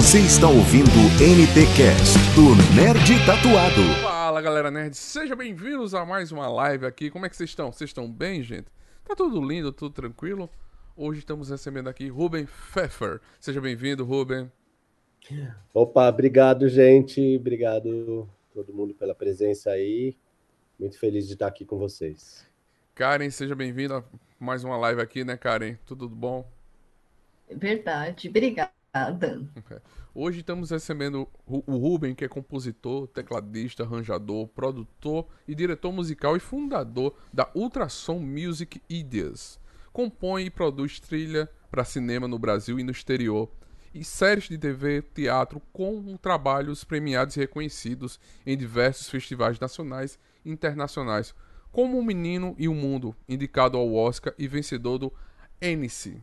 Você está ouvindo NT Cast do Nerd Tatuado. Fala galera nerd, sejam bem-vindos a mais uma live aqui. Como é que vocês estão? Vocês estão bem, gente? Tá tudo lindo, tudo tranquilo? Hoje estamos recebendo aqui Ruben Pfeffer. Seja bem-vindo, Ruben. Opa, obrigado, gente. Obrigado todo mundo pela presença aí. Muito feliz de estar aqui com vocês. Karen, seja bem-vinda a mais uma live aqui, né, Karen? Tudo bom? Verdade, obrigada. Hoje estamos recebendo o Ruben, que é compositor, tecladista, arranjador, produtor e diretor musical e fundador da Ultrasom Music Ideas. Compõe e produz trilha para cinema no Brasil e no exterior, e séries de TV, teatro, com trabalhos premiados e reconhecidos em diversos festivais nacionais e internacionais, como O Menino e o Mundo, indicado ao Oscar e vencedor do Enice.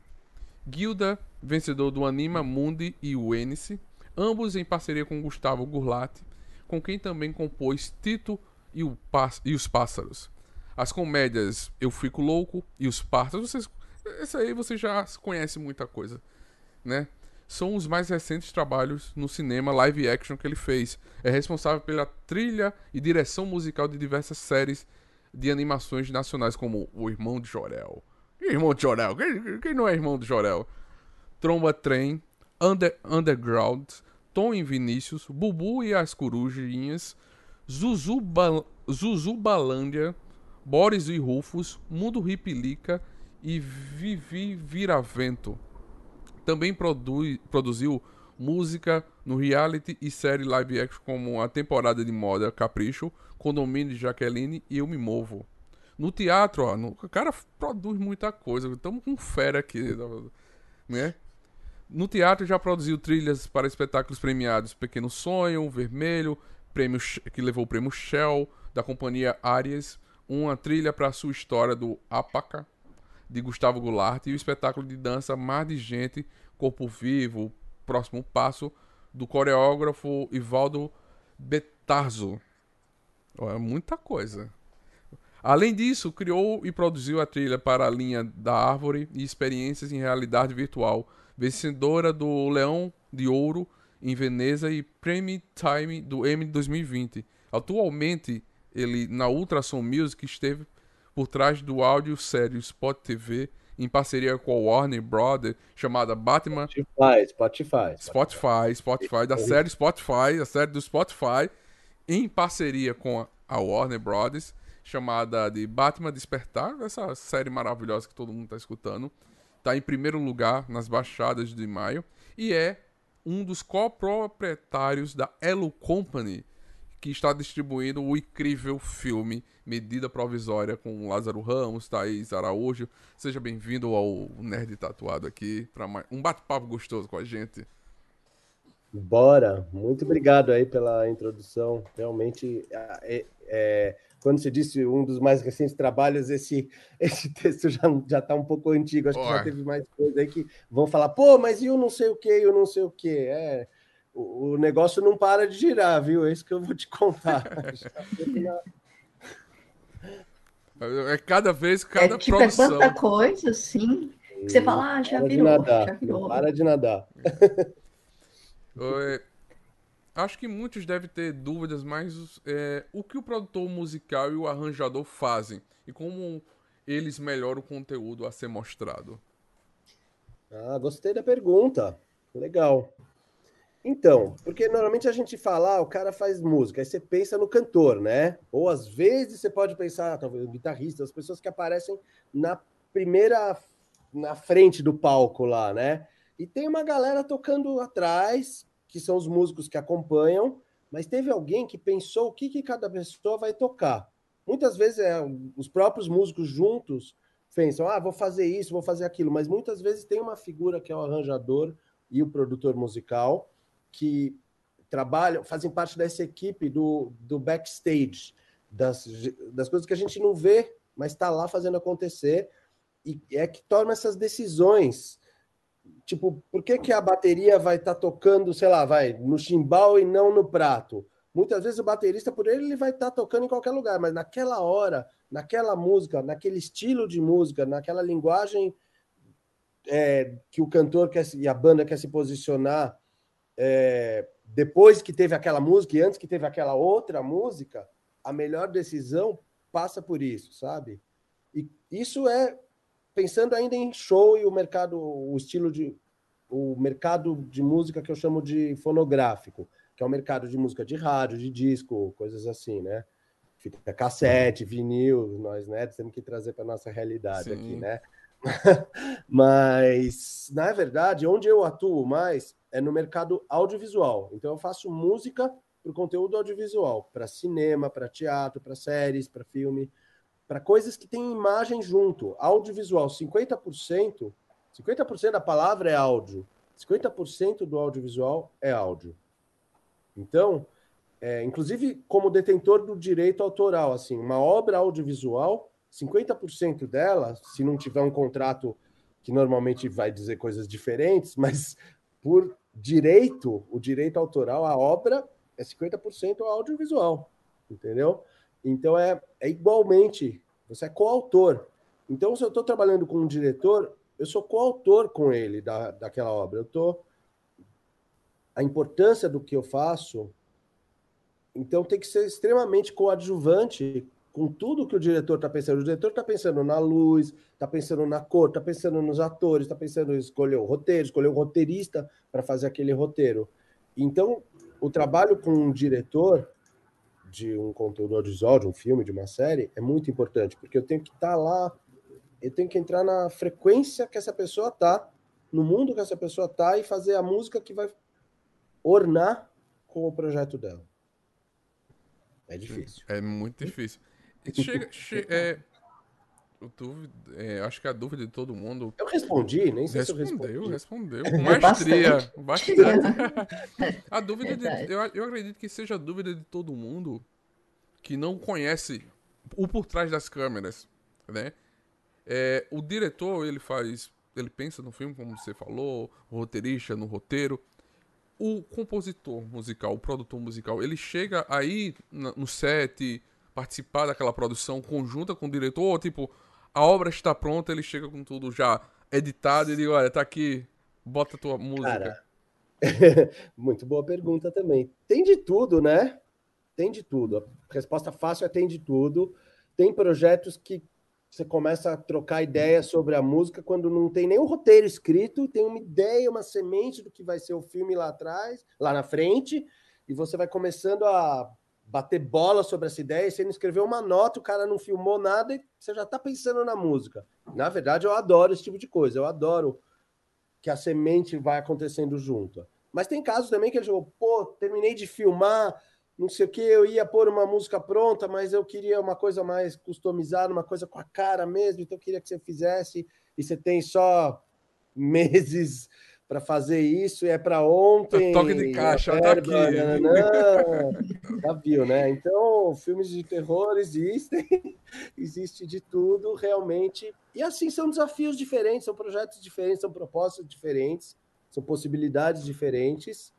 Gilda, vencedor do Anima Mundi e o Enice, ambos em parceria com Gustavo Gurlati, com quem também compôs Tito e, e os Pássaros. As comédias Eu Fico Louco e Os Pássaros, vocês, esse aí você já conhece muita coisa, né? São os mais recentes trabalhos no cinema live action que ele fez. É responsável pela trilha e direção musical de diversas séries de animações nacionais, como O Irmão de Jorel, Irmão de Jorel. Quem, quem, não é irmão de Jorel? Tromba Trem, Under, Underground, Tom e Vinícius, Bubu e as Corujinhas, Zuzu, ba, Zuzu Balândia, Boris e Rufus, Mundo Ripilica e Vivi Viravento. Também produz, produziu música no reality e série live action como a temporada de moda Capricho, Condomínio de Jaqueline e Eu Me Movo. No teatro, ó, no, o cara produz muita coisa. Estamos com fera aqui, né? No teatro já produziu trilhas para espetáculos premiados Pequeno Sonho, Vermelho, prêmio que levou o prêmio Shell da companhia Arias, uma trilha para a sua história do Apaca de Gustavo Goulart e o espetáculo de dança Mar de Gente, Corpo Vivo, Próximo Passo do coreógrafo Ivaldo Betarzo. É muita coisa. Além disso, criou e produziu a trilha para a linha da Árvore e experiências em realidade virtual, vencedora do Leão de Ouro em Veneza e Prime Time do M 2020. Atualmente, ele na Ultrason Music esteve por trás do áudio série Spot TV em parceria com a Warner Brothers, chamada Batman Spotify, Spotify, Spotify, Spotify, da série Spotify, a série do Spotify, em parceria com a Warner Brothers chamada de Batman Despertar, essa série maravilhosa que todo mundo está escutando. Está em primeiro lugar nas baixadas de maio e é um dos coproprietários da Elo Company, que está distribuindo o incrível filme Medida Provisória com Lázaro Ramos, Thaís Araújo. Seja bem-vindo ao Nerd Tatuado aqui para um bate-papo gostoso com a gente. Bora! Muito obrigado aí pela introdução. Realmente é, é quando você disse um dos mais recentes trabalhos, esse, esse texto já já está um pouco antigo. Acho que já teve mais coisa aí que vão falar, pô, mas e o não sei o que, e o não sei o que. É, o, o, negócio não para de girar, viu? É isso que eu vou te contar. é cada vez, cada é, tipo, produção. É tanta coisa, assim, que você fala, ah, já virou, já virou. Para de nadar. Oi acho que muitos devem ter dúvidas, mas é, o que o produtor musical e o arranjador fazem e como eles melhoram o conteúdo a ser mostrado? Ah, gostei da pergunta. Legal. Então, porque normalmente a gente fala, ah, o cara faz música, aí você pensa no cantor, né? Ou às vezes você pode pensar, talvez o guitarrista, as pessoas que aparecem na primeira, na frente do palco lá, né? E tem uma galera tocando atrás, que são os músicos que acompanham, mas teve alguém que pensou o que, que cada pessoa vai tocar. Muitas vezes é, os próprios músicos juntos pensam, ah, vou fazer isso, vou fazer aquilo, mas muitas vezes tem uma figura que é o arranjador e o produtor musical que trabalham, fazem parte dessa equipe do, do backstage, das, das coisas que a gente não vê, mas está lá fazendo acontecer, e é que toma essas decisões tipo, por que, que a bateria vai estar tá tocando, sei lá, vai no chimbal e não no prato? Muitas vezes o baterista, por ele, ele vai estar tá tocando em qualquer lugar, mas naquela hora, naquela música, naquele estilo de música, naquela linguagem é, que o cantor quer, e a banda quer se posicionar, é, depois que teve aquela música e antes que teve aquela outra música, a melhor decisão passa por isso, sabe? E isso é pensando ainda em show e o mercado, o estilo de o mercado de música que eu chamo de fonográfico, que é o mercado de música de rádio, de disco, coisas assim, né? Fica cassete, vinil, nós, né, temos que trazer para nossa realidade Sim. aqui, né? Mas, na verdade, onde eu atuo mais é no mercado audiovisual. Então, eu faço música para o conteúdo audiovisual, para cinema, para teatro, para séries, para filme, para coisas que têm imagem junto. Audiovisual, 50%, 50% da palavra é áudio, 50% do audiovisual é áudio. Então, é, inclusive como detentor do direito autoral, assim, uma obra audiovisual 50% dela, se não tiver um contrato que normalmente vai dizer coisas diferentes, mas por direito, o direito autoral, a obra é 50% audiovisual, entendeu? Então é, é igualmente, você é coautor. Então, se eu estou trabalhando com um diretor, eu sou coautor com ele da, daquela obra. Eu tô a importância do que eu faço, então tem que ser extremamente coadjuvante com tudo que o diretor está pensando. O diretor está pensando na luz, está pensando na cor, está pensando nos atores, está pensando em escolher o roteiro, escolher o roteirista para fazer aquele roteiro. Então, o trabalho com um diretor de um conteúdo audiovisual, de um filme, de uma série, é muito importante, porque eu tenho que estar tá lá, eu tenho que entrar na frequência que essa pessoa está, no mundo que essa pessoa está e fazer a música que vai ornar com o projeto dela. É difícil. É muito difícil. Chega, che é, dúvida, é, acho que a dúvida de todo mundo. Eu respondi, nem sei respondeu, se eu respondi. Respondeu, com maestria. bastante. a dúvida de, eu, eu acredito que seja a dúvida de todo mundo que não conhece o por trás das câmeras, né? É, o diretor, ele faz, ele pensa no filme, como você falou, o roteirista no roteiro. O compositor musical, o produtor musical, ele chega aí no set, participar daquela produção conjunta com o diretor, ou tipo, a obra está pronta, ele chega com tudo já editado e diz, olha, tá aqui, bota a tua música. Cara, muito boa pergunta também. Tem de tudo, né? Tem de tudo. A resposta fácil é tem de tudo. Tem projetos que você começa a trocar ideias sobre a música quando não tem o roteiro escrito, tem uma ideia, uma semente do que vai ser o filme lá atrás, lá na frente, e você vai começando a bater bola sobre essa ideia, você não escreveu uma nota, o cara não filmou nada e você já está pensando na música. Na verdade, eu adoro esse tipo de coisa, eu adoro que a semente vai acontecendo junto. Mas tem casos também que ele jogou, pô, terminei de filmar, não sei o que, eu ia pôr uma música pronta, mas eu queria uma coisa mais customizada, uma coisa com a cara mesmo, então eu queria que você fizesse, e você tem só meses para fazer isso é para ontem. Toque de caixa, tá aqui. Já viu, né? Então, filmes de terror existem, existe de tudo, realmente. E assim, são desafios diferentes, são projetos diferentes, são propostas diferentes, são possibilidades diferentes.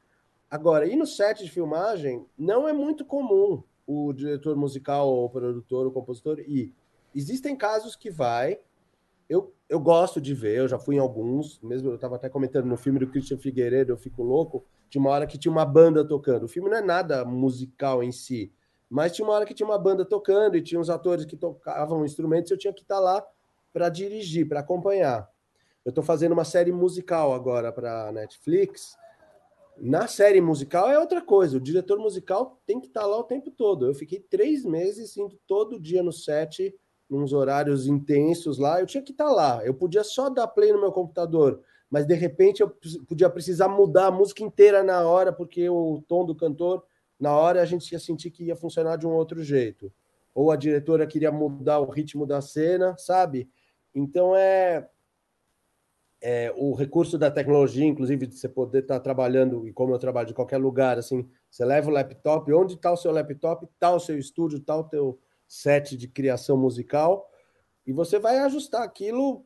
Agora, e no set de filmagem, não é muito comum o diretor musical, ou o produtor, o compositor ir. Existem casos que vai, eu, eu gosto de ver, eu já fui em alguns, mesmo eu estava até comentando no filme do Christian Figueiredo, eu fico louco, tinha uma hora que tinha uma banda tocando. O filme não é nada musical em si, mas tinha uma hora que tinha uma banda tocando e tinha uns atores que tocavam instrumentos, eu tinha que estar tá lá para dirigir, para acompanhar. Eu estou fazendo uma série musical agora para Netflix. Na série musical é outra coisa. O diretor musical tem que estar tá lá o tempo todo. Eu fiquei três meses indo todo dia no set nos horários intensos lá, eu tinha que estar tá lá. Eu podia só dar play no meu computador, mas de repente eu podia precisar mudar a música inteira na hora, porque o tom do cantor, na hora a gente ia sentir que ia funcionar de um outro jeito. Ou a diretora queria mudar o ritmo da cena, sabe? Então é, é o recurso da tecnologia, inclusive de você poder estar tá trabalhando, e como eu trabalho de qualquer lugar, assim, você leva o laptop, onde está o seu laptop, está o seu estúdio, está o teu set de criação musical, e você vai ajustar aquilo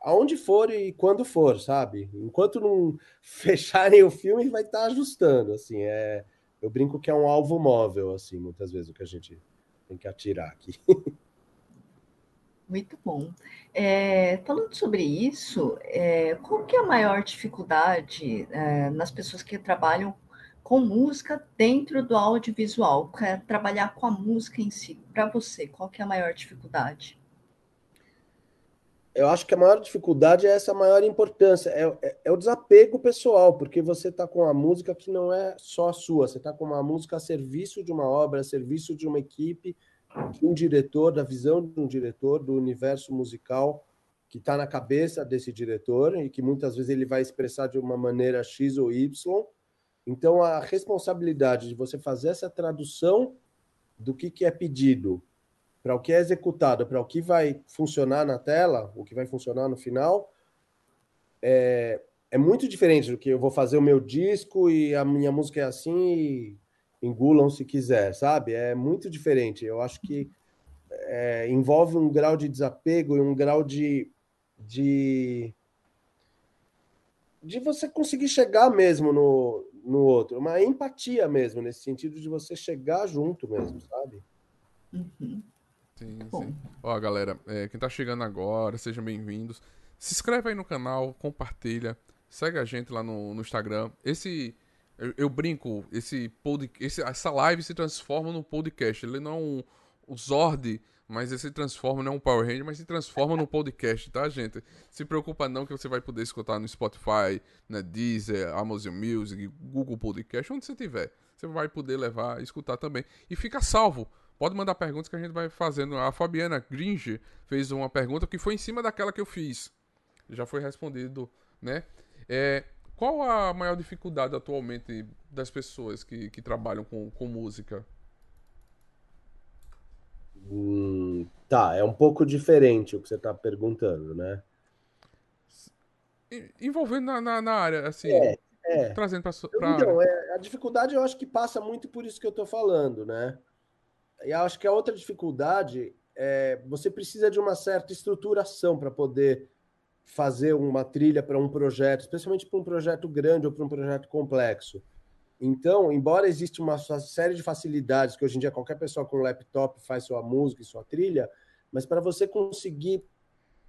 aonde for e quando for, sabe? Enquanto não fecharem o filme, vai estar ajustando, assim, é... Eu brinco que é um alvo móvel, assim, muitas vezes, o que a gente tem que atirar aqui. Muito bom. É, falando sobre isso, é, qual que é a maior dificuldade é, nas pessoas que trabalham com música dentro do audiovisual? É trabalhar com a música em si, para você, qual que é a maior dificuldade? Eu acho que a maior dificuldade é essa maior importância, é, é, é o desapego pessoal, porque você está com a música que não é só sua, você está com uma música a serviço de uma obra, a serviço de uma equipe, de um diretor, da visão de um diretor, do universo musical que está na cabeça desse diretor e que muitas vezes ele vai expressar de uma maneira X ou Y. Então, a responsabilidade de você fazer essa tradução do que, que é pedido para o que é executado, para o que vai funcionar na tela, o que vai funcionar no final, é, é muito diferente do que eu vou fazer o meu disco e a minha música é assim e engulam se quiser, sabe? É muito diferente. Eu acho que é, envolve um grau de desapego e um grau de, de de você conseguir chegar mesmo no, no outro, uma empatia mesmo, nesse sentido de você chegar junto mesmo, sabe? Uhum. Sim, sim. Ó, galera, é, quem tá chegando agora, sejam bem-vindos. Se inscreve aí no canal, compartilha, segue a gente lá no, no Instagram. Esse eu, eu brinco, esse, pod, esse essa live se transforma num podcast. Ele não é um, um Zord, mas ele se transforma, não é um Power Ranger, mas se transforma num podcast, tá, gente? Se preocupa não que você vai poder escutar no Spotify, na Deezer, Amazon Music, Google Podcast, onde você tiver. Você vai poder levar, escutar também. E fica salvo. Pode mandar perguntas que a gente vai fazendo. A Fabiana Gringe fez uma pergunta que foi em cima daquela que eu fiz. Já foi respondido, né? É, qual a maior dificuldade atualmente das pessoas que, que trabalham com, com música? Hum, tá, é um pouco diferente o que você está perguntando, né? Envolvendo na, na, na área, assim. É, é. Trazendo para Então, é, a dificuldade eu acho que passa muito por isso que eu estou falando, né? E acho que a outra dificuldade é você precisa de uma certa estruturação para poder fazer uma trilha para um projeto, especialmente para um projeto grande ou para um projeto complexo. Então, embora exista uma série de facilidades que hoje em dia qualquer pessoa com laptop faz sua música e sua trilha, mas para você conseguir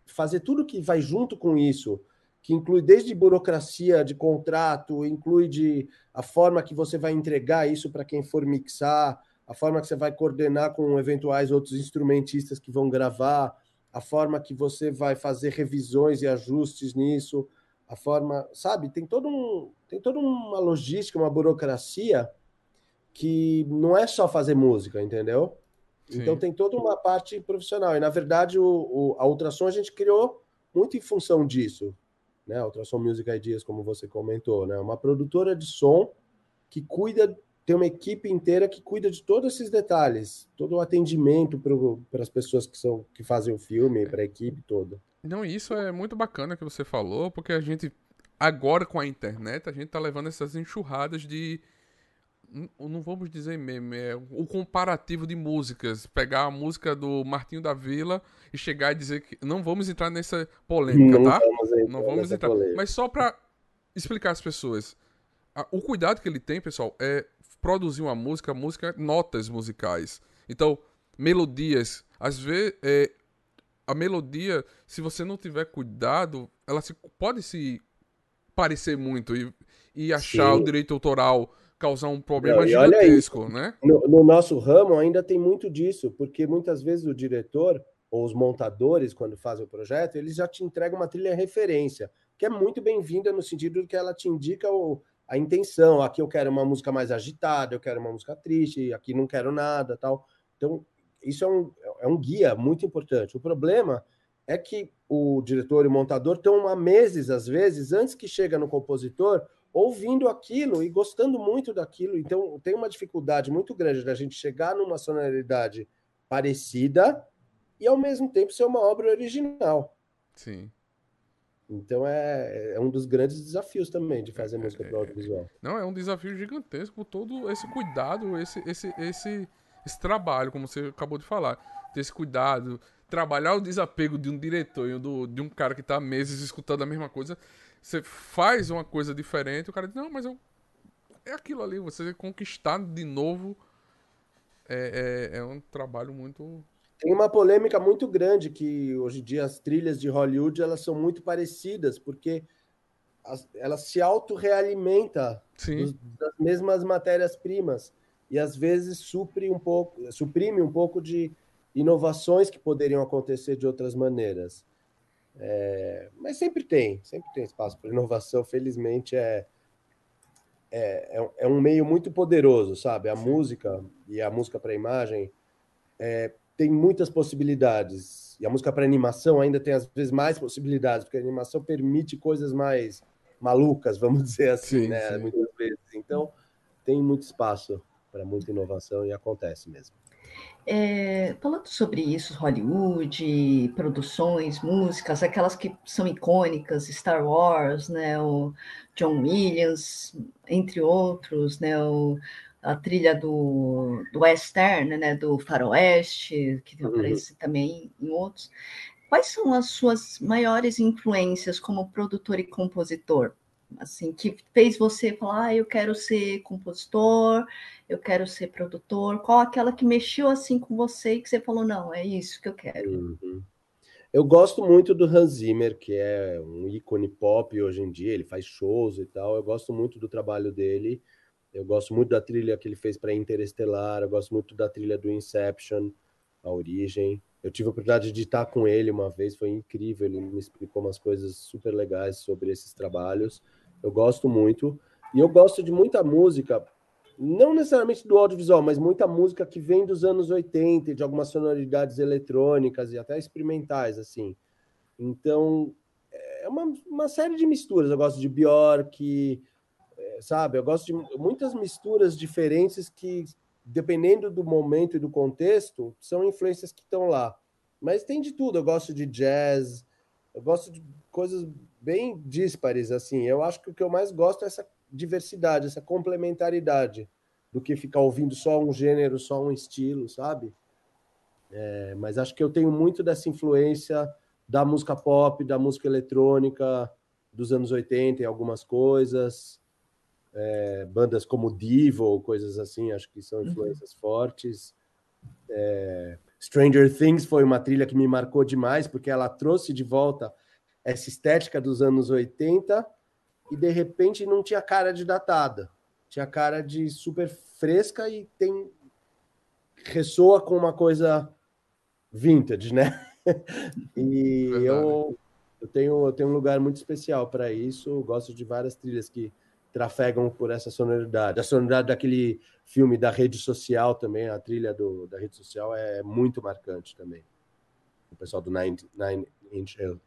fazer tudo que vai junto com isso, que inclui desde burocracia de contrato, inclui de a forma que você vai entregar isso para quem for mixar, a forma que você vai coordenar com eventuais outros instrumentistas que vão gravar, a forma que você vai fazer revisões e ajustes nisso, a forma, sabe, tem todo um, tem toda uma logística, uma burocracia que não é só fazer música, entendeu? Sim. Então tem toda uma parte profissional. E na verdade o, o, a ultrassom a gente criou muito em função disso, né? A Ultrassom Music Ideas, como você comentou, né? Uma produtora de som que cuida tem uma equipe inteira que cuida de todos esses detalhes, todo o atendimento para as pessoas que são que fazem o filme, para a equipe toda. Não, isso é muito bacana que você falou, porque a gente agora com a internet a gente tá levando essas enxurradas de não vamos dizer meme, é o comparativo de músicas. Pegar a música do Martinho da Vila e chegar e dizer que. Não vamos entrar nessa polêmica, não tá? Vamos não vamos entrar. Polêmica. Mas só pra explicar às pessoas. O cuidado que ele tem, pessoal, é produzir uma música, música, notas musicais. Então, melodias. Às vezes, é, a melodia, se você não tiver cuidado, ela se, pode se parecer muito e, e achar Sim. o direito autoral causar um problema não, gigantesco, né? No, no, nosso ramo ainda tem muito disso, porque muitas vezes o diretor ou os montadores, quando fazem o projeto, eles já te entregam uma trilha referência, que é muito bem-vinda no sentido de que ela te indica o, a intenção. Aqui eu quero uma música mais agitada, eu quero uma música triste, aqui não quero nada, tal. Então, isso é um, é um guia muito importante. O problema é que o diretor e o montador estão há meses, às vezes, antes que chega no compositor, ouvindo aquilo e gostando muito daquilo. Então, tem uma dificuldade muito grande da gente chegar numa sonoridade parecida e, ao mesmo tempo, ser uma obra original. Sim. Então é, é um dos grandes desafios também de fazer música para audiovisual. Não, é um desafio gigantesco todo esse cuidado, esse, esse, esse, esse trabalho, como você acabou de falar. Ter esse cuidado, trabalhar o desapego de um diretor e do, de um cara que está meses escutando a mesma coisa. Você faz uma coisa diferente, o cara diz, não, mas eu, é aquilo ali, você conquistar de novo é, é, é um trabalho muito Tem uma polêmica muito grande que hoje em dia as trilhas de Hollywood elas são muito parecidas, porque as, elas se autorrealimentam das mesmas matérias-primas e às vezes supre um pouco, suprime um pouco de inovações que poderiam acontecer de outras maneiras. É, mas sempre tem, sempre tem espaço para inovação. Felizmente é, é, é, é, um meio muito poderoso, sabe? A música e a música para imagem é, tem muitas possibilidades. E a música para animação ainda tem, às vezes, mais possibilidades, porque a animação permite coisas mais malucas, vamos dizer assim, sim, né? Sim. Muitas vezes. Então, tem muito espaço para muita inovação e acontece mesmo. É, falando sobre isso, Hollywood, produções, músicas, aquelas que são icônicas, Star Wars, né, o John Williams, entre outros, né, o, a trilha do, do western, né, do faroeste, que uhum. aparece também em outros. Quais são as suas maiores influências como produtor e compositor? Assim, que fez você falar, ah, eu quero ser compositor, eu quero ser produtor. Qual aquela que mexeu assim com você e que você falou, não, é isso que eu quero? Uhum. Eu gosto muito do Hans Zimmer, que é um ícone pop hoje em dia, ele faz shows e tal. Eu gosto muito do trabalho dele. Eu gosto muito da trilha que ele fez para Interestelar, eu gosto muito da trilha do Inception, A Origem. Eu tive a oportunidade de estar com ele uma vez, foi incrível, ele me explicou umas coisas super legais sobre esses trabalhos. Eu gosto muito. E eu gosto de muita música, não necessariamente do audiovisual, mas muita música que vem dos anos 80, de algumas sonoridades eletrônicas e até experimentais, assim. Então, é uma, uma série de misturas. Eu gosto de Bjork, sabe? Eu gosto de muitas misturas diferentes que, dependendo do momento e do contexto, são influências que estão lá. Mas tem de tudo. Eu gosto de jazz, eu gosto de coisas bem díspares, assim. Eu acho que o que eu mais gosto é essa diversidade, essa complementaridade, do que ficar ouvindo só um gênero, só um estilo, sabe? É, mas acho que eu tenho muito dessa influência da música pop, da música eletrônica dos anos 80 em algumas coisas, é, bandas como Divo, coisas assim, acho que são uhum. influências uhum. fortes. É, Stranger Things foi uma trilha que me marcou demais, porque ela trouxe de volta essa estética dos anos 80 e de repente não tinha cara de datada, tinha cara de super fresca e tem ressoa com uma coisa vintage, né? e eu, eu tenho eu tenho um lugar muito especial para isso, gosto de várias trilhas que trafegam por essa sonoridade. A sonoridade daquele filme da rede social também, a trilha do, da rede social é muito marcante também. O pessoal do Nine, Nine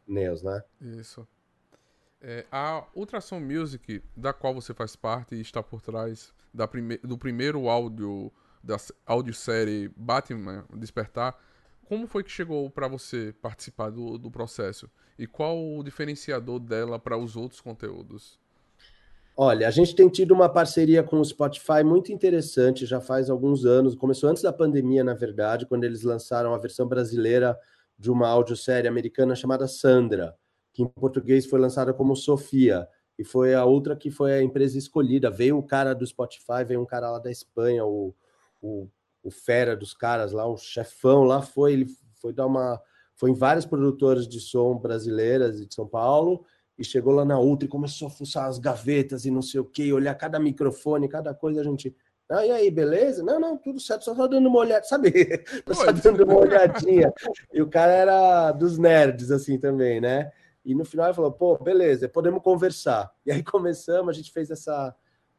Nails, né? Isso. É, a Ultrason Music, da qual você faz parte e está por trás da prime do primeiro áudio da audiosérie Batman Despertar, como foi que chegou para você participar do, do processo? E qual o diferenciador dela para os outros conteúdos? Olha, a gente tem tido uma parceria com o Spotify muito interessante, já faz alguns anos. Começou antes da pandemia, na verdade, quando eles lançaram a versão brasileira de uma audiosérie americana chamada Sandra, que em português foi lançada como Sofia, e foi a outra que foi a empresa escolhida. Veio o cara do Spotify, veio um cara lá da Espanha, o, o, o fera dos caras lá, o chefão lá, foi, ele foi dar uma. Foi em várias produtoras de som brasileiras e de São Paulo, e chegou lá na outra e começou a fuçar as gavetas e não sei o que, olhar cada microfone, cada coisa, a gente. Ah, e aí, beleza? Não, não, tudo certo, só tá dando uma olhada, sabe? Tô só dando uma olhadinha. E o cara era dos nerds, assim, também, né? E no final ele falou, pô, beleza, podemos conversar. E aí começamos, a gente fez essa.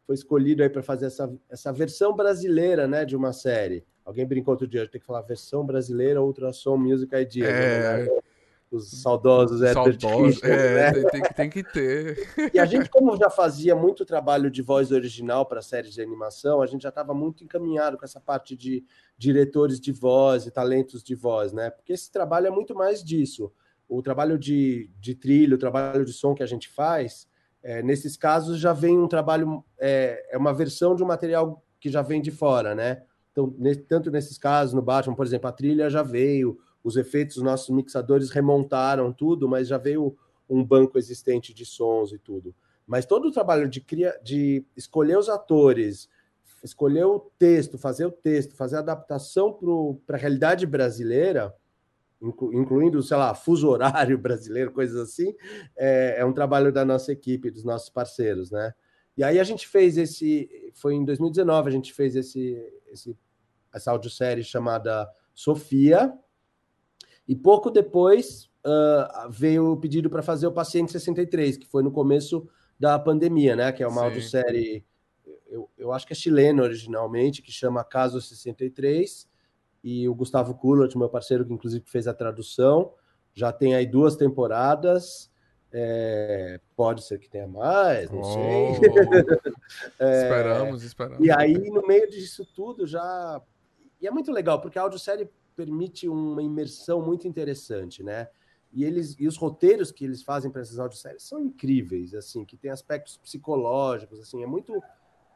Foi escolhido aí para fazer essa, essa versão brasileira, né, de uma série. Alguém brincou outro dia, tem que falar versão brasileira, Ultrassom Music Idea. É... Né? Os saudosos Saudosos, é, né? tem, tem, que ter. E a gente, como já fazia muito trabalho de voz original para séries de animação, a gente já estava muito encaminhado com essa parte de diretores de voz e talentos de voz, né? Porque esse trabalho é muito mais disso. O trabalho de, de trilho, o trabalho de som que a gente faz, é, nesses casos já vem um trabalho, é, é uma versão de um material que já vem de fora, né? Então, tanto nesses casos, no Batman, por exemplo, a trilha já veio, os efeitos, os nossos mixadores remontaram tudo, mas já veio um banco existente de sons e tudo. Mas todo o trabalho de, cria, de escolher os atores, escolher o texto, fazer o texto, fazer a adaptação para a realidade brasileira, incluindo, sei lá, fuso horário brasileiro, coisas assim, é, é, um trabalho da nossa equipe, dos nossos parceiros, né? E aí a gente fez esse, foi em 2019, a gente fez esse, esse essa audiosérie chamada Sofia, e pouco depois uh, veio o pedido para fazer o Paciente 63, que foi no começo da pandemia, né? Que é uma Sim. audiosérie, eu, eu acho que é chilena originalmente, que chama Caso 63, e o Gustavo Kulot, meu parceiro, que inclusive fez a tradução, já tem aí duas temporadas. É, pode ser que tenha mais, não oh. sei. é, esperamos, esperamos. E aí, no meio disso tudo, já. E é muito legal, porque a audiosérie permite uma imersão muito interessante, né? E eles e os roteiros que eles fazem para essas audioséries são incríveis, assim, que tem aspectos psicológicos, assim, é muito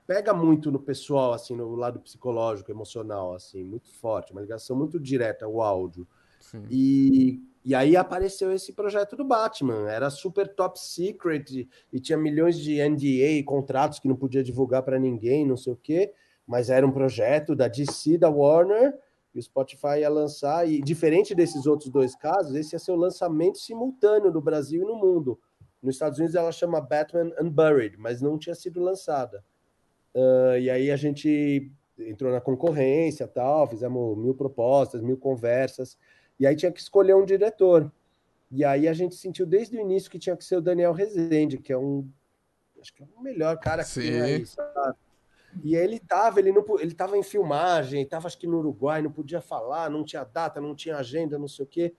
pega muito no pessoal, assim, no lado psicológico, emocional, assim, muito forte, uma ligação muito direta ao áudio. Sim. E, e aí apareceu esse projeto do Batman, era super top secret e, e tinha milhões de NDA, contratos que não podia divulgar para ninguém, não sei o quê, mas era um projeto da DC, da Warner, e o Spotify ia lançar, e diferente desses outros dois casos, esse ia ser o lançamento simultâneo no Brasil e no mundo. Nos Estados Unidos ela chama Batman Unburied, mas não tinha sido lançada. Uh, e aí a gente entrou na concorrência, tal, fizemos mil propostas, mil conversas, e aí tinha que escolher um diretor. E aí a gente sentiu desde o início que tinha que ser o Daniel Rezende, que é um acho que é o melhor cara que Sim. tem aí, sabe? E ele tava, ele não ele tava em filmagem, tava acho que no Uruguai, não podia falar, não tinha data, não tinha agenda, não sei o quê.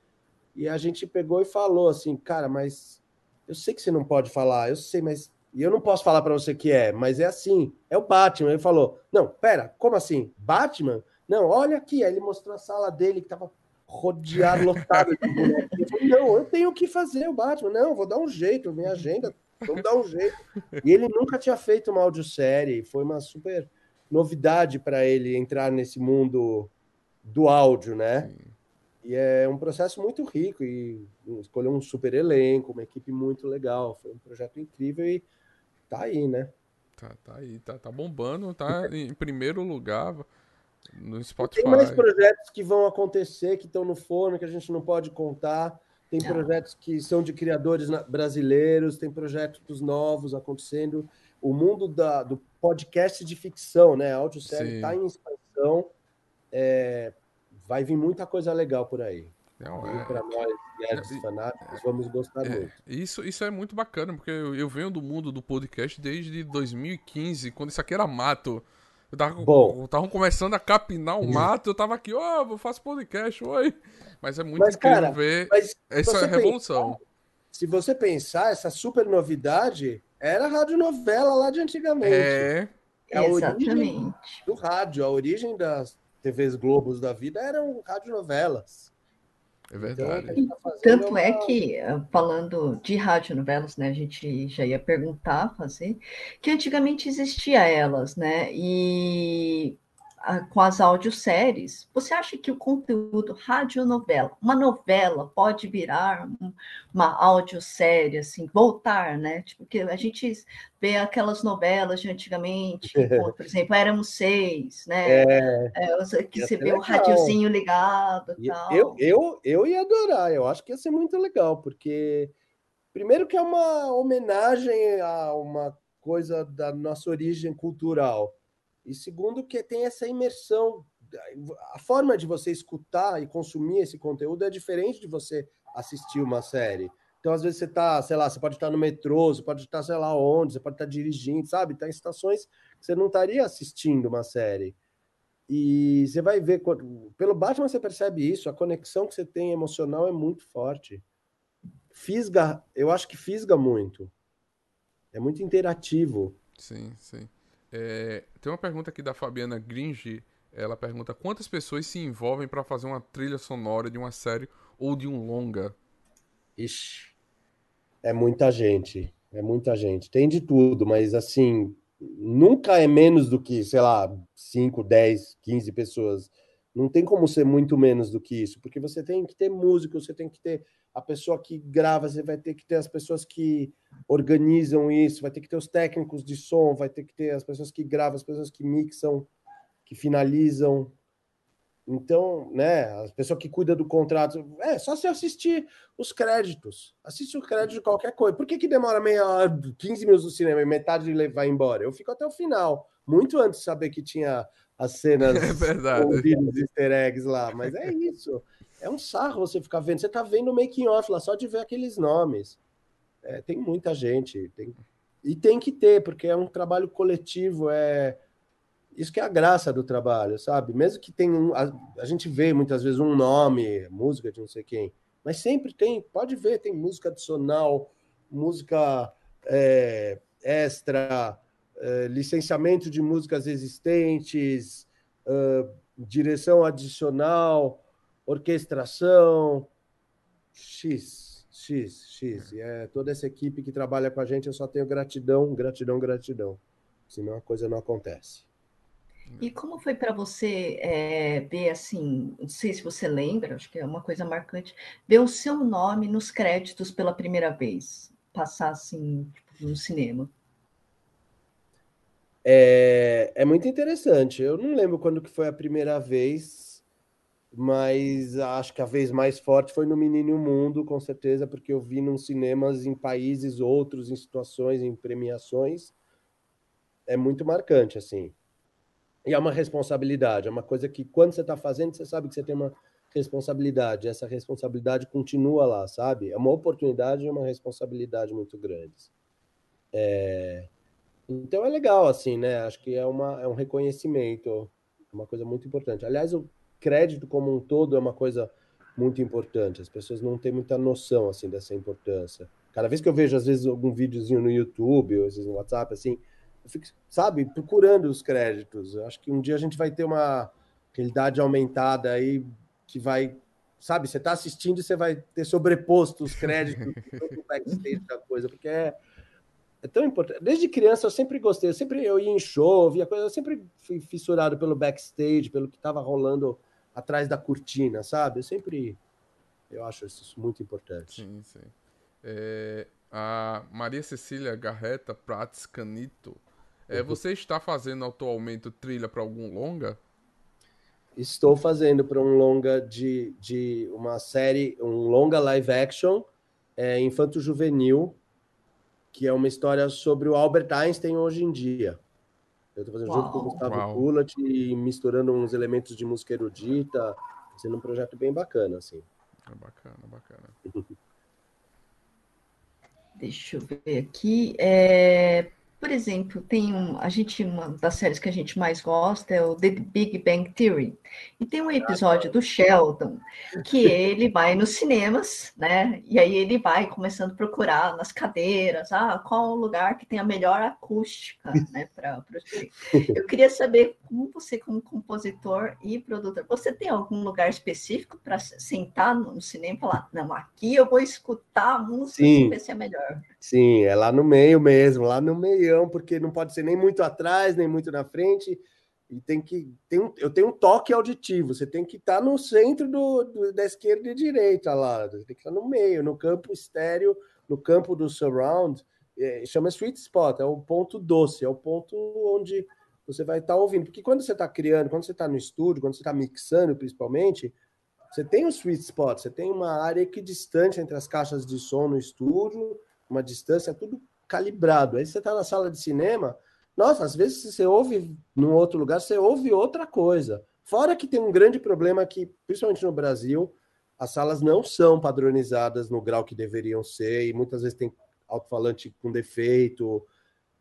E a gente pegou e falou assim, cara, mas eu sei que você não pode falar, eu sei, mas e eu não posso falar para você que é, mas é assim, é o Batman. Ele falou: Não, pera, como assim? Batman? Não, olha aqui. Aí ele mostrou a sala dele que estava rodeado, lotado de bonequinhos. Não, eu tenho que fazer o Batman. Não, vou dar um jeito, minha agenda, vamos dar um jeito. E ele nunca tinha feito uma audiosérie, foi uma super novidade para ele entrar nesse mundo do áudio, né? E é um processo muito rico e escolheu um super elenco, uma equipe muito legal. Foi um projeto incrível e tá aí, né? Tá, tá aí, tá, tá bombando, tá em primeiro lugar no Spotify. Tem mais projetos que vão acontecer, que estão no forno, que a gente não pode contar. Tem projetos que são de criadores brasileiros, tem projetos novos acontecendo. O mundo da, do podcast de ficção, né? A audiosérie está em expansão. É, vai vir muita coisa legal por aí. Não, é... Para nós, nerds é, fanáticos, vamos gostar é, muito. Isso, isso é muito bacana, porque eu, eu, venho do mundo do podcast desde 2015, quando isso aqui era mato. Eu tava, Bom, tava começando a capinar o mato, eu tava aqui, ó, oh, eu faço podcast, oi. Mas é muito mas, incrível cara, ver essa revolução. Pensar, se você pensar, essa super novidade era a radionovela lá de antigamente. É. é a Exatamente. origem do rádio, a origem das TVs Globos da vida eram radionovelas. É verdade. Então, tá tanto é que, falando de radionovelas, né, a gente já ia perguntar, fazer, que antigamente existia elas, né, e com as audioséries, você acha que o conteúdo radionovela, uma novela pode virar uma audiosérie, assim, voltar, né? Tipo, que a gente vê aquelas novelas de antigamente, por exemplo, éramos seis, né? É, é, que você vê legal. o radiozinho ligado e tal. Eu, eu, eu ia adorar, eu acho que ia ser muito legal, porque primeiro que é uma homenagem a uma coisa da nossa origem cultural. E segundo, que tem essa imersão. A forma de você escutar e consumir esse conteúdo é diferente de você assistir uma série. Então, às vezes, você está, sei lá, você pode estar no metrô, você pode estar, sei lá, onde, você pode estar dirigindo, sabe? Está em estações que você não estaria assistindo uma série. E você vai ver, pelo Batman você percebe isso, a conexão que você tem emocional é muito forte. Fisga, eu acho que fisga muito. É muito interativo. Sim, sim. É, tem uma pergunta aqui da Fabiana Gringe. Ela pergunta quantas pessoas se envolvem para fazer uma trilha sonora de uma série ou de um longa? Ixi, é muita gente. É muita gente. Tem de tudo, mas assim, nunca é menos do que, sei lá, 5, 10, 15 pessoas. Não tem como ser muito menos do que isso, porque você tem que ter músico, você tem que ter a pessoa que grava, você vai ter que ter as pessoas que organizam isso, vai ter que ter os técnicos de som, vai ter que ter as pessoas que gravam, as pessoas que mixam, que finalizam. Então, né, a pessoa que cuida do contrato, é só você assistir os créditos. Assiste o crédito de qualquer coisa. Por que, que demora meia hora, 15 minutos do cinema e metade vai embora? Eu fico até o final, muito antes de saber que tinha as cenas É verdade. easter eggs lá. Mas é isso. É um sarro você ficar vendo. Você tá vendo o making off lá, só de ver aqueles nomes. É, tem muita gente. Tem... E tem que ter, porque é um trabalho coletivo, é isso que é a graça do trabalho, sabe? Mesmo que tenha um, a, a, gente vê muitas vezes um nome, música de não sei quem, mas sempre tem, pode ver, tem música adicional, música é, extra, é, licenciamento de músicas existentes, direção adicional, orquestração, X, X, X. E é toda essa equipe que trabalha com a gente, eu só tenho gratidão, gratidão, gratidão. Senão a coisa não acontece. E como foi para você é, ver assim, não sei se você lembra, acho que é uma coisa marcante, ver o seu nome nos créditos pela primeira vez, passar assim tipo, no cinema? É, é muito interessante. Eu não lembro quando que foi a primeira vez, mas acho que a vez mais forte foi no Menino Mundo, com certeza, porque eu vi nos cinemas em países outros, em situações, em premiações. É muito marcante, assim. E é uma responsabilidade, é uma coisa que quando você está fazendo, você sabe que você tem uma responsabilidade. Essa responsabilidade continua lá, sabe? É uma oportunidade e uma responsabilidade muito grandes. É... Então é legal, assim, né? Acho que é, uma, é um reconhecimento, uma coisa muito importante. Aliás, o crédito como um todo é uma coisa muito importante. As pessoas não têm muita noção, assim, dessa importância. Cada vez que eu vejo, às vezes, algum videozinho no YouTube ou às vezes no WhatsApp, assim, eu fico, sabe, procurando os créditos. Eu acho que um dia a gente vai ter uma realidade aumentada aí que vai, sabe, você está assistindo e você vai ter sobreposto os créditos do backstage da coisa, porque é, é tão importante. Desde criança eu sempre gostei, eu sempre eu ia em show, via coisa, eu sempre fui fissurado pelo backstage, pelo que estava rolando atrás da cortina, sabe? Eu sempre eu acho isso muito importante. Sim, sim. É, a Maria Cecília Garreta Prats Canito é, você está fazendo atualmente trilha para algum longa? Estou fazendo para um longa de, de uma série, um longa live action, é, infanto juvenil, que é uma história sobre o Albert Einstein hoje em dia. Eu estou fazendo Uau. junto com o Gustavo Kulat e misturando uns elementos de música erudita, sendo um projeto bem bacana, assim. É bacana, bacana. Deixa eu ver aqui. É, por exemplo, tem um, a gente uma das séries que a gente mais gosta é o The Big Bang Theory. E tem um episódio do Sheldon que ele vai nos cinemas, né? E aí ele vai começando a procurar nas cadeiras, ah, qual o lugar que tem a melhor acústica, né, para Eu queria saber como você como compositor e produtor, você tem algum lugar específico para sentar no cinema e falar, não, aqui eu vou escutar a música e ver se é melhor. Sim, é lá no meio mesmo, lá no meião, porque não pode ser nem muito atrás, nem muito na frente. E tem que. Tem um, eu tenho um toque auditivo, você tem que estar tá no centro do, do, da esquerda e direita lá. Tem que estar tá no meio, no campo estéreo, no campo do surround. É, chama sweet spot, é o ponto doce, é o ponto onde você vai estar tá ouvindo. Porque quando você está criando, quando você está no estúdio, quando você está mixando, principalmente, você tem um sweet spot, você tem uma área equidistante entre as caixas de som no estúdio uma distância, tudo calibrado. Aí você está na sala de cinema, nossa, às vezes você ouve num outro lugar, você ouve outra coisa. Fora que tem um grande problema que, principalmente no Brasil, as salas não são padronizadas no grau que deveriam ser, e muitas vezes tem alto-falante com defeito.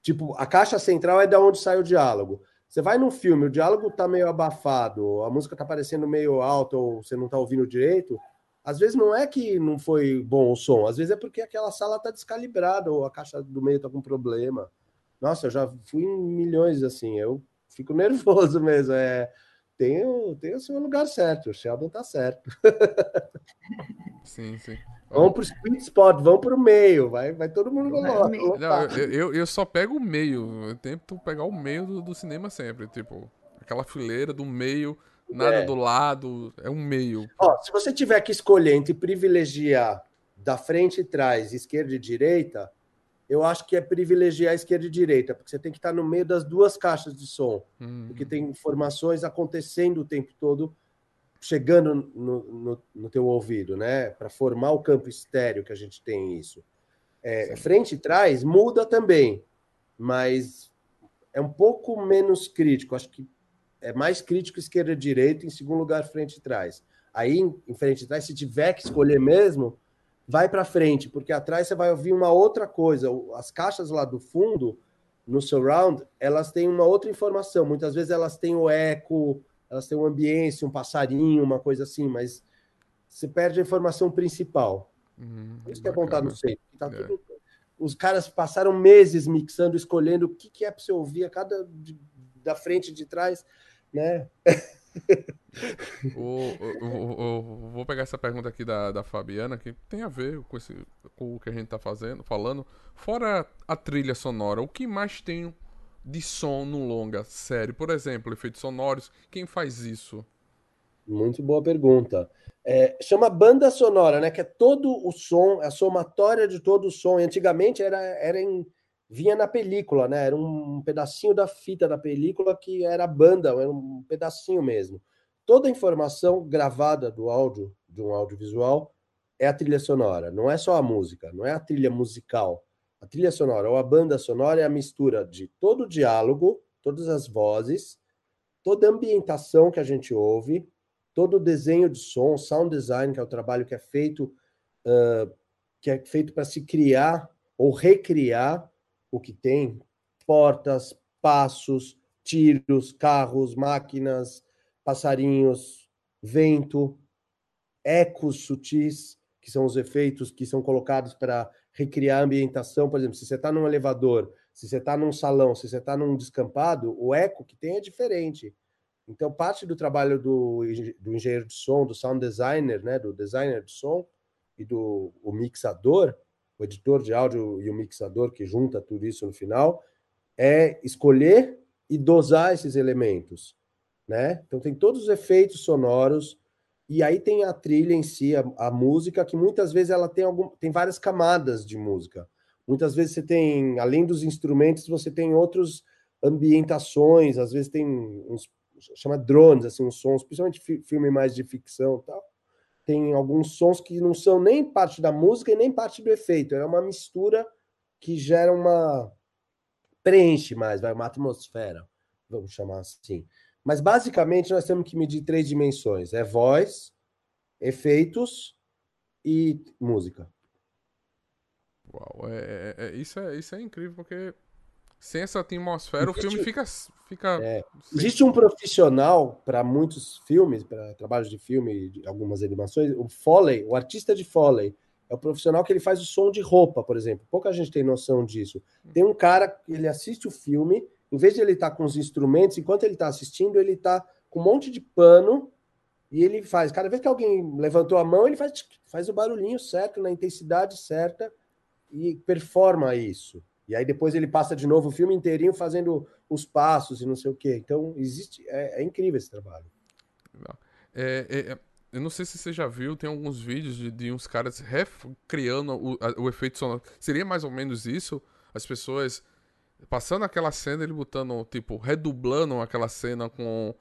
Tipo, a caixa central é da onde sai o diálogo. Você vai num filme, o diálogo tá meio abafado, a música tá parecendo meio alta, ou você não tá ouvindo direito, às vezes não é que não foi bom o som, às vezes é porque aquela sala está descalibrada ou a caixa do meio está com problema. Nossa, eu já fui em milhões assim, eu fico nervoso mesmo. É, tem, o, tem o seu lugar certo, o Sheldon tá certo. Sim, sim. Vamos para o sweet spot, vamos para o meio, vai, vai todo mundo. Não, eu, eu, eu, só pego o meio, eu tento pegar o meio do, do cinema sempre, tipo, aquela fileira do meio nada é. do lado, é um meio. Ó, se você tiver que escolher entre privilegiar da frente e trás, esquerda e direita, eu acho que é privilegiar a esquerda e direita, porque você tem que estar no meio das duas caixas de som, hum. porque tem informações acontecendo o tempo todo, chegando no, no, no teu ouvido, né? Para formar o campo estéreo que a gente tem isso. É, frente e trás muda também, mas é um pouco menos crítico. Acho que é mais crítico esquerda e direita, em segundo lugar, frente e trás. Aí, em frente e trás, se tiver que escolher mesmo, vai para frente, porque atrás você vai ouvir uma outra coisa. As caixas lá do fundo, no surround, elas têm uma outra informação. Muitas vezes elas têm o eco, elas têm um ambiente, um passarinho, uma coisa assim, mas você perde a informação principal. Uhum, Por isso que é bom estar no centro. Tá é. tudo... Os caras passaram meses mixando, escolhendo o que, que é para você ouvir a cada da frente e de trás, né? o, o, o, vou pegar essa pergunta aqui da, da Fabiana, que tem a ver com, esse, com o que a gente tá fazendo, falando. Fora a trilha sonora, o que mais tem de som no longa série? Por exemplo, efeitos sonoros, quem faz isso? Muito boa pergunta. É, chama banda sonora, né? Que é todo o som, a somatória de todo o som. E antigamente era, era em vinha na película, né? Era um pedacinho da fita da película que era banda, era um pedacinho mesmo. Toda a informação gravada do áudio, de um audiovisual, é a trilha sonora. Não é só a música, não é a trilha musical. A trilha sonora ou a banda sonora é a mistura de todo o diálogo, todas as vozes, toda a ambientação que a gente ouve, todo o desenho de som, sound design, que é o trabalho que é feito, uh, que é feito para se criar ou recriar o que tem portas, passos, tiros, carros, máquinas, passarinhos, vento, ecos sutis, que são os efeitos que são colocados para recriar a ambientação. Por exemplo, se você está num elevador, se você está num salão, se você está num descampado, o eco que tem é diferente. Então, parte do trabalho do, do engenheiro de som, do sound designer, né, do designer de som e do mixador, o editor de áudio e o mixador que junta tudo isso no final, é escolher e dosar esses elementos, né? Então tem todos os efeitos sonoros e aí tem a trilha em si, a, a música que muitas vezes ela tem algum, tem várias camadas de música. Muitas vezes você tem, além dos instrumentos, você tem outras ambientações, às vezes tem uns chama drones, assim, uns sons, principalmente filme mais de ficção, tal tem alguns sons que não são nem parte da música e nem parte do efeito. É uma mistura que gera uma. preenche mais, vai, uma atmosfera, vamos chamar assim. Mas basicamente nós temos que medir três dimensões: é voz, efeitos e música. Uau, é, é, é isso, é, isso é incrível, porque sem essa atmosfera, Existe, o filme fica. fica é, Existe um profissional para muitos filmes, para trabalhos de filme, de algumas animações, o Foley, o artista de Foley. É o profissional que ele faz o som de roupa, por exemplo. Pouca gente tem noção disso. Tem um cara que ele assiste o filme, em vez de ele estar tá com os instrumentos, enquanto ele está assistindo, ele está com um monte de pano e ele faz. Cada vez que alguém levantou a mão, ele faz, faz o barulhinho certo, na intensidade certa e performa isso. E aí depois ele passa de novo o filme inteirinho fazendo os passos e não sei o quê. Então, existe. É, é incrível esse trabalho. É, é, é, eu não sei se você já viu, tem alguns vídeos de, de uns caras recriando o, o efeito sonoro. Seria mais ou menos isso? As pessoas passando aquela cena, ele botando, tipo, redublando aquela cena com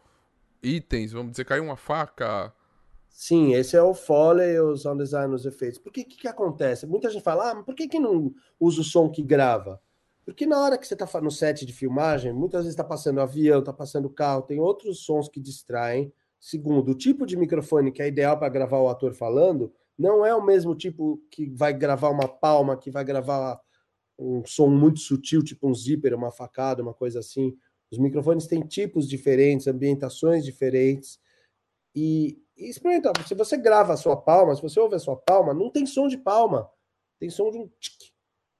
itens, vamos dizer, caiu uma faca, Sim, esse é o Foley, o sound design, os efeitos. Por que, que, que acontece? Muita gente fala, ah, mas por que, que não usa o som que grava? Porque na hora que você está no set de filmagem, muitas vezes está passando avião, está passando carro, tem outros sons que distraem. Segundo, o tipo de microfone que é ideal para gravar o ator falando não é o mesmo tipo que vai gravar uma palma, que vai gravar um som muito sutil, tipo um zíper, uma facada, uma coisa assim. Os microfones têm tipos diferentes, ambientações diferentes. E, e experimenta. Se você grava a sua palma, se você ouve a sua palma, não tem som de palma. Tem som de um tic,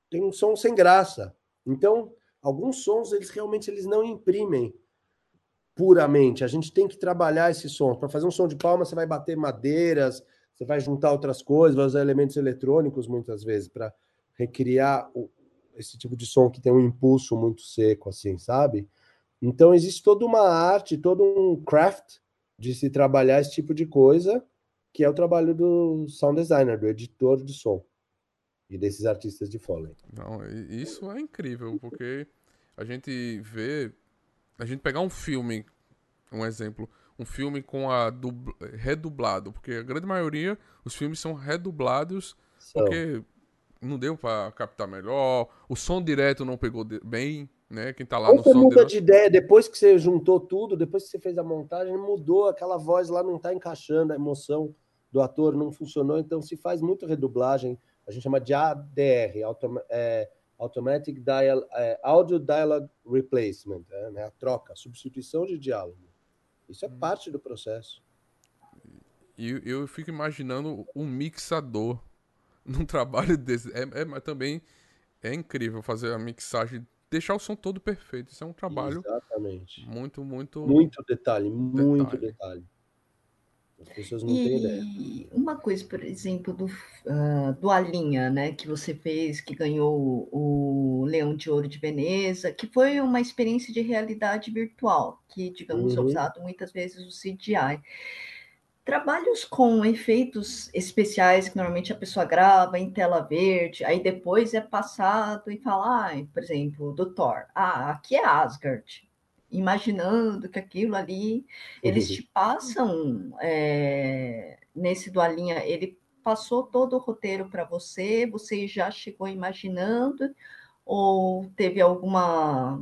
tem um som sem graça. Então, alguns sons eles realmente eles não imprimem puramente. A gente tem que trabalhar esses sons. Para fazer um som de palma, você vai bater madeiras, você vai juntar outras coisas, vai usar elementos eletrônicos muitas vezes para recriar o, esse tipo de som que tem um impulso muito seco, assim, sabe? Então existe toda uma arte, todo um craft de se trabalhar esse tipo de coisa que é o trabalho do sound designer, do editor de som e desses artistas de Foley. Não, isso é incrível, porque a gente vê. A gente pegar um filme, um exemplo, um filme com a dubl... redublado, porque a grande maioria, os filmes são redublados, são. porque não deu para captar melhor, o som direto não pegou bem, né? Quem tá lá Ou no você som muda de ideia, depois que você juntou tudo, depois que você fez a montagem, mudou, aquela voz lá não tá encaixando, a emoção do ator não funcionou, então se faz muito redublagem, a gente chama de ADR, autom é, Automatic Dial é, Audio Dialogue Replacement, é, né? a troca, a substituição de diálogo. Isso é hum. parte do processo. E eu, eu fico imaginando um mixador num trabalho desse. É, é, também é incrível fazer a mixagem, deixar o som todo perfeito. Isso é um trabalho Exatamente. muito, muito. Muito detalhe, muito detalhe. As pessoas não e têm ideia. Uma coisa, por exemplo, do, uh, do Alinha, né, que você fez, que ganhou o Leão de Ouro de Veneza, que foi uma experiência de realidade virtual, que, digamos, uhum. é usado muitas vezes o CGI. Trabalhos com efeitos especiais que normalmente a pessoa grava em tela verde, aí depois é passado e fala, ah, por exemplo, do Thor. Ah, aqui é Asgard. Imaginando que aquilo ali, eles te passam é, nesse doalinha, ele passou todo o roteiro para você, você já chegou imaginando, ou teve alguma.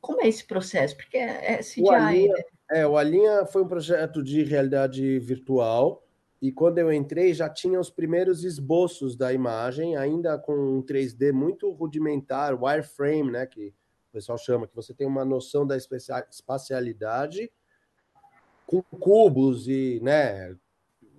Como é esse processo? Porque é, é CGI, né? É, o Alinha foi um projeto de realidade virtual e quando eu entrei já tinha os primeiros esboços da imagem, ainda com um 3D muito rudimentar, wireframe, né, que o pessoal chama, que você tem uma noção da espacialidade com cubos e, né,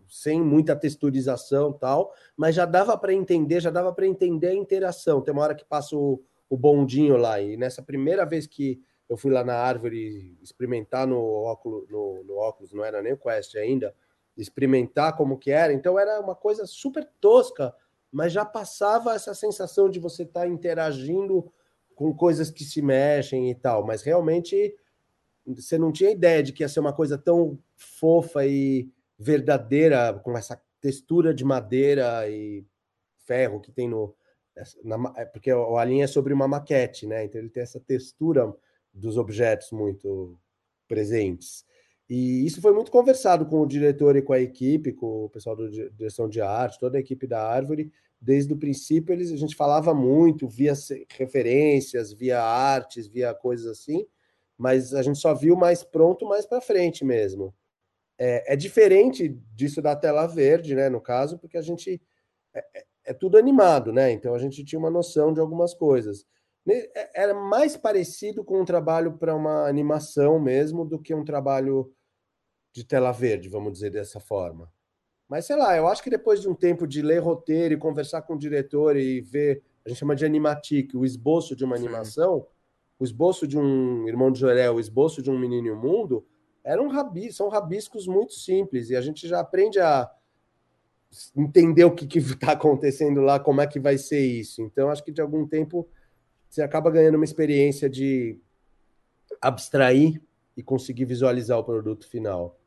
sem muita texturização tal, mas já dava para entender, já dava para entender a interação. Tem uma hora que passa o, o bondinho lá e nessa primeira vez que eu fui lá na árvore experimentar no óculos, no, no óculos, não era nem o Quest ainda, experimentar como que era. Então era uma coisa super tosca, mas já passava essa sensação de você estar tá interagindo com coisas que se mexem e tal. Mas realmente você não tinha ideia de que ia ser uma coisa tão fofa e verdadeira, com essa textura de madeira e ferro que tem no. Na, é porque o Alien é sobre uma maquete, né? Então ele tem essa textura dos objetos muito presentes. E isso foi muito conversado com o diretor e com a equipe, com o pessoal da direção de arte, toda a equipe da Árvore. Desde o princípio, eles, a gente falava muito, via referências, via artes, via coisas assim, mas a gente só viu mais pronto mais para frente mesmo. É, é, diferente disso da tela verde, né, no caso, porque a gente é, é, é tudo animado, né? Então a gente tinha uma noção de algumas coisas. É, era mais parecido com um trabalho para uma animação mesmo do que um trabalho de tela verde, vamos dizer dessa forma. Mas sei lá, eu acho que depois de um tempo de ler roteiro e conversar com o diretor e ver, a gente chama de animatic, o esboço de uma animação, Sim. o esboço de um irmão de Jorel, o esboço de um menino e um mundo, eram são rabiscos muito simples e a gente já aprende a entender o que está acontecendo lá, como é que vai ser isso. Então, acho que de algum tempo você acaba ganhando uma experiência de abstrair e conseguir visualizar o produto final.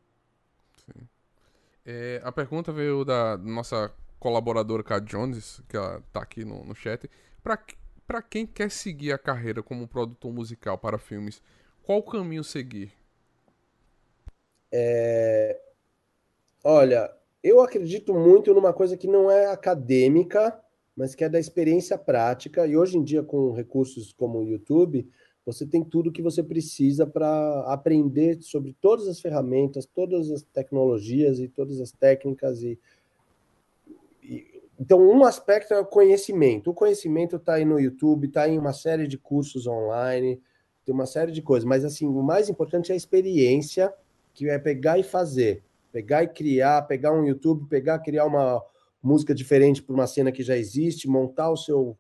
É, a pergunta veio da nossa colaboradora Kat Jones, que ela tá aqui no, no chat. Para quem quer seguir a carreira como produtor musical para filmes, qual caminho seguir? É... Olha, eu acredito muito numa coisa que não é acadêmica, mas que é da experiência prática. E hoje em dia, com recursos como o YouTube, você tem tudo que você precisa para aprender sobre todas as ferramentas, todas as tecnologias e todas as técnicas. E, e então, um aspecto é o conhecimento. O conhecimento está aí no YouTube, está em uma série de cursos online, tem uma série de coisas. Mas assim, o mais importante é a experiência, que é pegar e fazer, pegar e criar, pegar um YouTube, pegar, criar uma música diferente para uma cena que já existe, montar o seu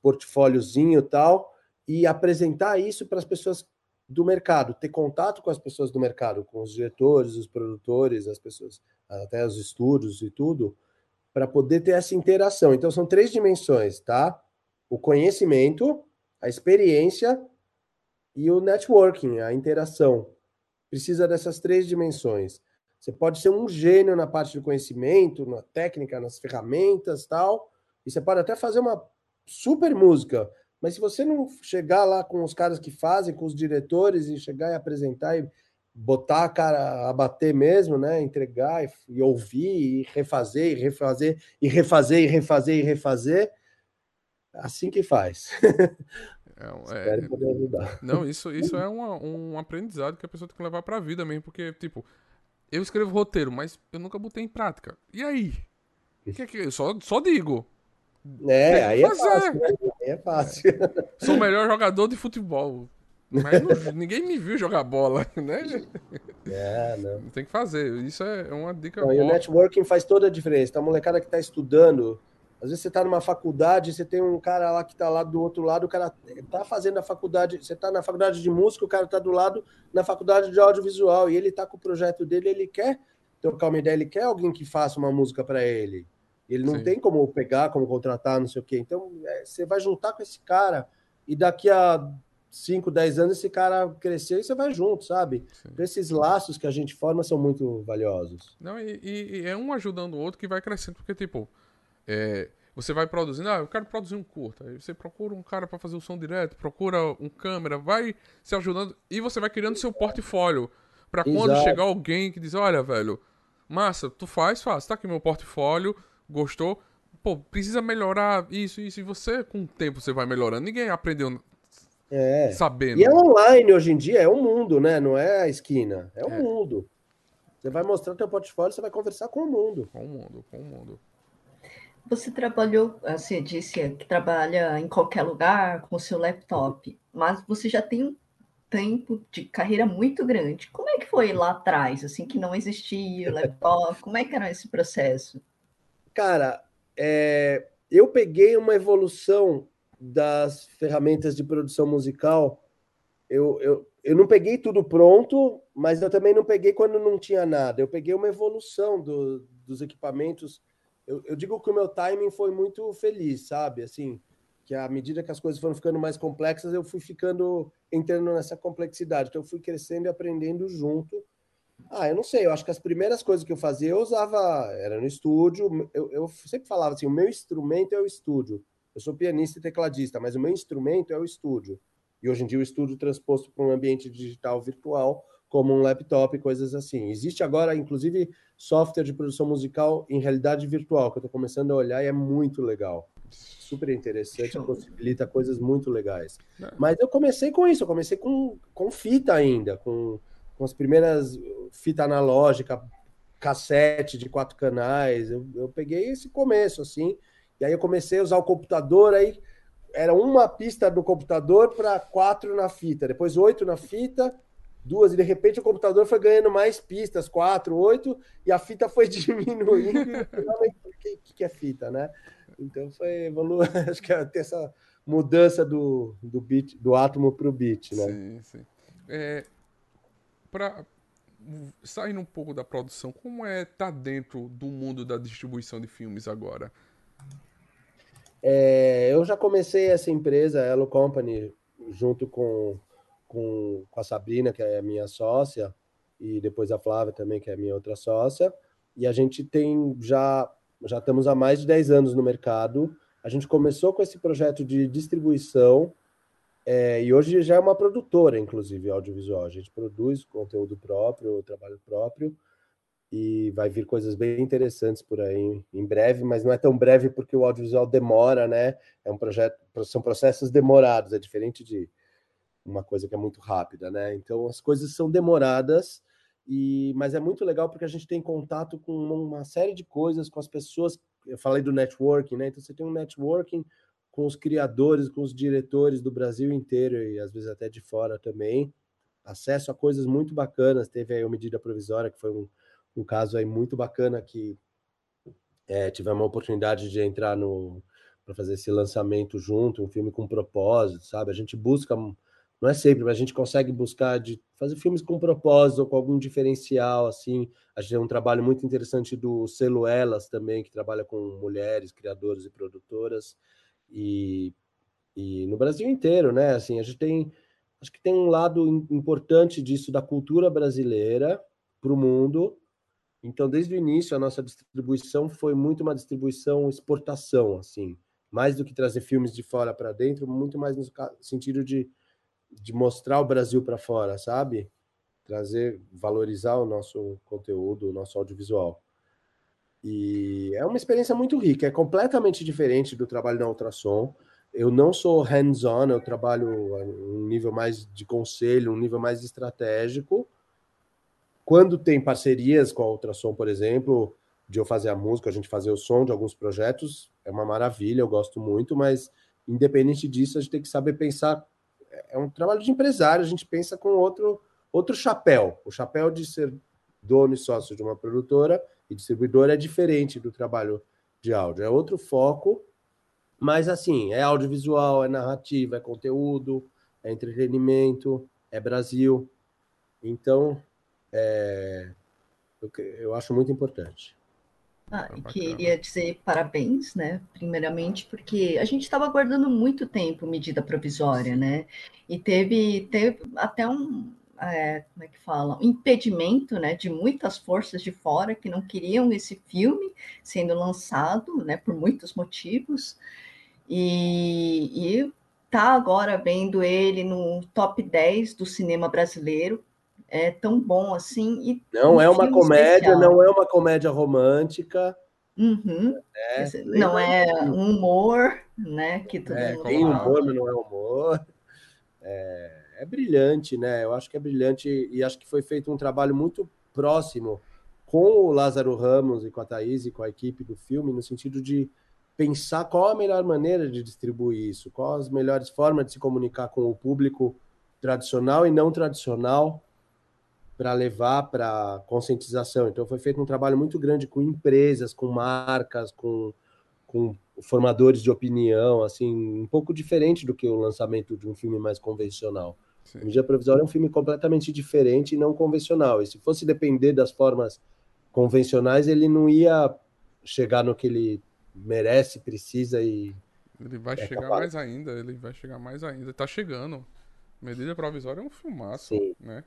portfóliozinho e tal, e apresentar isso para as pessoas do mercado, ter contato com as pessoas do mercado, com os diretores, os produtores, as pessoas, até os estúdios e tudo, para poder ter essa interação. Então são três dimensões, tá? O conhecimento, a experiência e o networking, a interação. Precisa dessas três dimensões. Você pode ser um gênio na parte do conhecimento, na técnica, nas ferramentas tal, e você pode até fazer uma super música, mas se você não chegar lá com os caras que fazem, com os diretores, e chegar e apresentar e botar a cara a bater mesmo, né? Entregar e, e ouvir, e refazer, e refazer, e refazer, e refazer, e refazer, assim que faz. É, é, poder ajudar. Não, isso, isso é uma, um aprendizado que a pessoa tem que levar pra vida mesmo, porque, tipo, eu escrevo roteiro, mas eu nunca botei em prática. E aí? Que, que, eu só, só digo. É, aí é fácil, né? Aí é fácil. É. Sou o melhor jogador de futebol. Mas não, ninguém me viu jogar bola, né? É, não. Tem que fazer. Isso é uma dica não, boa. E o networking faz toda a diferença. Tá, a molecada que está estudando, às vezes você está numa faculdade, você tem um cara lá que está lá do outro lado, o cara está fazendo a faculdade, você está na faculdade de música, o cara está do lado na faculdade de audiovisual, e ele está com o projeto dele, ele quer trocar uma ideia, ele quer alguém que faça uma música para ele. Ele não Sim. tem como pegar, como contratar, não sei o quê. Então, é, você vai juntar com esse cara, e daqui a 5, 10 anos esse cara cresceu e você vai junto, sabe? Então, esses laços que a gente forma são muito valiosos. Não, e, e, é um ajudando o outro que vai crescendo, porque, tipo, é, você vai produzindo, ah, eu quero produzir um curta. Aí você procura um cara para fazer o som direto, procura um câmera, vai se ajudando e você vai criando seu portfólio. para quando chegar alguém que diz, olha, velho, massa, tu faz, faz, tá aqui meu portfólio, gostou. Pô, precisa melhorar isso, isso, e você, com o tempo, você vai melhorando. Ninguém aprendeu é. sabendo. E é online hoje em dia, é o um mundo, né? Não é a esquina, é o um é. mundo. Você vai mostrar o teu portfólio, você vai conversar com o mundo. Com o mundo, com o mundo. Você trabalhou, você disse que trabalha em qualquer lugar com o seu laptop, mas você já tem um tempo de carreira muito grande. Como é que foi lá atrás, assim, que não existia o laptop? Como é que era esse processo? Cara, é, eu peguei uma evolução das ferramentas de produção musical. Eu, eu, eu não peguei tudo pronto, mas eu também não peguei quando não tinha nada. Eu peguei uma evolução do, dos equipamentos eu, eu digo que o meu timing foi muito feliz, sabe? Assim, que à medida que as coisas foram ficando mais complexas, eu fui ficando entrando nessa complexidade. Então, eu fui crescendo e aprendendo junto. Ah, eu não sei, eu acho que as primeiras coisas que eu fazia, eu usava, era no estúdio. Eu, eu sempre falava assim: o meu instrumento é o estúdio. Eu sou pianista e tecladista, mas o meu instrumento é o estúdio. E hoje em dia o estúdio transposto para um ambiente digital virtual, como um laptop, coisas assim. Existe agora, inclusive, software de produção musical em realidade virtual, que eu estou começando a olhar e é muito legal. Super interessante, Show. possibilita coisas muito legais. É. Mas eu comecei com isso, eu comecei com, com fita ainda, com, com as primeiras fita analógica, cassete de quatro canais. Eu, eu peguei esse começo, assim, e aí eu comecei a usar o computador, aí era uma pista do computador para quatro na fita, depois oito na fita, duas, e de repente o computador foi ganhando mais pistas, quatro, oito, e a fita foi diminuindo. o que, que é fita, né? Então foi evoluindo, acho que ter essa mudança do, do bit, do átomo para o bit, né? Sim, sim. É, para saindo um pouco da produção, como é estar tá dentro do mundo da distribuição de filmes agora? É, eu já comecei essa empresa, a Elo Company, junto com com, com a Sabrina, que é minha sócia, e depois a Flávia também, que é minha outra sócia. E a gente tem já, já estamos há mais de 10 anos no mercado. A gente começou com esse projeto de distribuição é, e hoje já é uma produtora, inclusive, audiovisual. A gente produz conteúdo próprio, trabalho próprio, e vai vir coisas bem interessantes por aí em breve, mas não é tão breve porque o audiovisual demora, né? É um projeto, são processos demorados, é diferente de uma coisa que é muito rápida, né? Então as coisas são demoradas e mas é muito legal porque a gente tem contato com uma série de coisas com as pessoas. Eu falei do networking, né? Então você tem um networking com os criadores, com os diretores do Brasil inteiro e às vezes até de fora também. Acesso a coisas muito bacanas. Teve aí uma medida provisória que foi um, um caso aí muito bacana que é, tivemos uma oportunidade de entrar no para fazer esse lançamento junto, um filme com propósito, sabe? A gente busca não é sempre, mas a gente consegue buscar de fazer filmes com propósito, com algum diferencial, assim. A gente tem um trabalho muito interessante do Selo Elas também, que trabalha com mulheres, criadoras e produtoras, e, e no Brasil inteiro, né? Assim, a gente tem, acho que tem um lado importante disso da cultura brasileira para o mundo, Então, desde o início, a nossa distribuição foi muito uma distribuição exportação, assim, mais do que trazer filmes de fora para dentro, muito mais no sentido de, de mostrar o Brasil para fora, sabe? Trazer, valorizar o nosso conteúdo, o nosso audiovisual. E é uma experiência muito rica, é completamente diferente do trabalho na ultrassom. Eu não sou hands-on, eu trabalho um nível mais de conselho, um nível mais estratégico. Quando tem parcerias com a ultrassom, por exemplo, de eu fazer a música, a gente fazer o som de alguns projetos, é uma maravilha, eu gosto muito, mas independente disso, a gente tem que saber pensar. É um trabalho de empresário, a gente pensa com outro, outro chapéu. O chapéu de ser dono e sócio de uma produtora e distribuidor é diferente do trabalho de áudio, é outro foco, mas assim, é audiovisual, é narrativa, é conteúdo, é entretenimento, é Brasil. Então, é, eu, eu acho muito importante. Ah, e queria dizer parabéns, né? Primeiramente, porque a gente estava aguardando muito tempo medida provisória, né? E teve, teve até um, é, como é que fala, um impedimento né, de muitas forças de fora que não queriam esse filme sendo lançado, né, por muitos motivos, e, e tá agora vendo ele no top 10 do cinema brasileiro, é tão bom assim. E não um é uma comédia, especial. não é uma comédia romântica. Uhum. É, não é um humor, né? Que todo é, tem humor, mas não é humor. É, é brilhante, né? Eu acho que é brilhante e acho que foi feito um trabalho muito próximo com o Lázaro Ramos e com a Thaís e com a equipe do filme, no sentido de pensar qual a melhor maneira de distribuir isso, quais as melhores formas de se comunicar com o público tradicional e não tradicional para levar para conscientização. Então foi feito um trabalho muito grande com empresas, com marcas, com, com formadores de opinião, assim, um pouco diferente do que o lançamento de um filme mais convencional. Sim. O Medida Provisória é um filme completamente diferente e não convencional. E se fosse depender das formas convencionais, ele não ia chegar no que ele merece, precisa e. Ele vai é chegar capaz. mais ainda, ele vai chegar mais ainda. Tá chegando. Medida Provisória é um filmaço, Sim. né?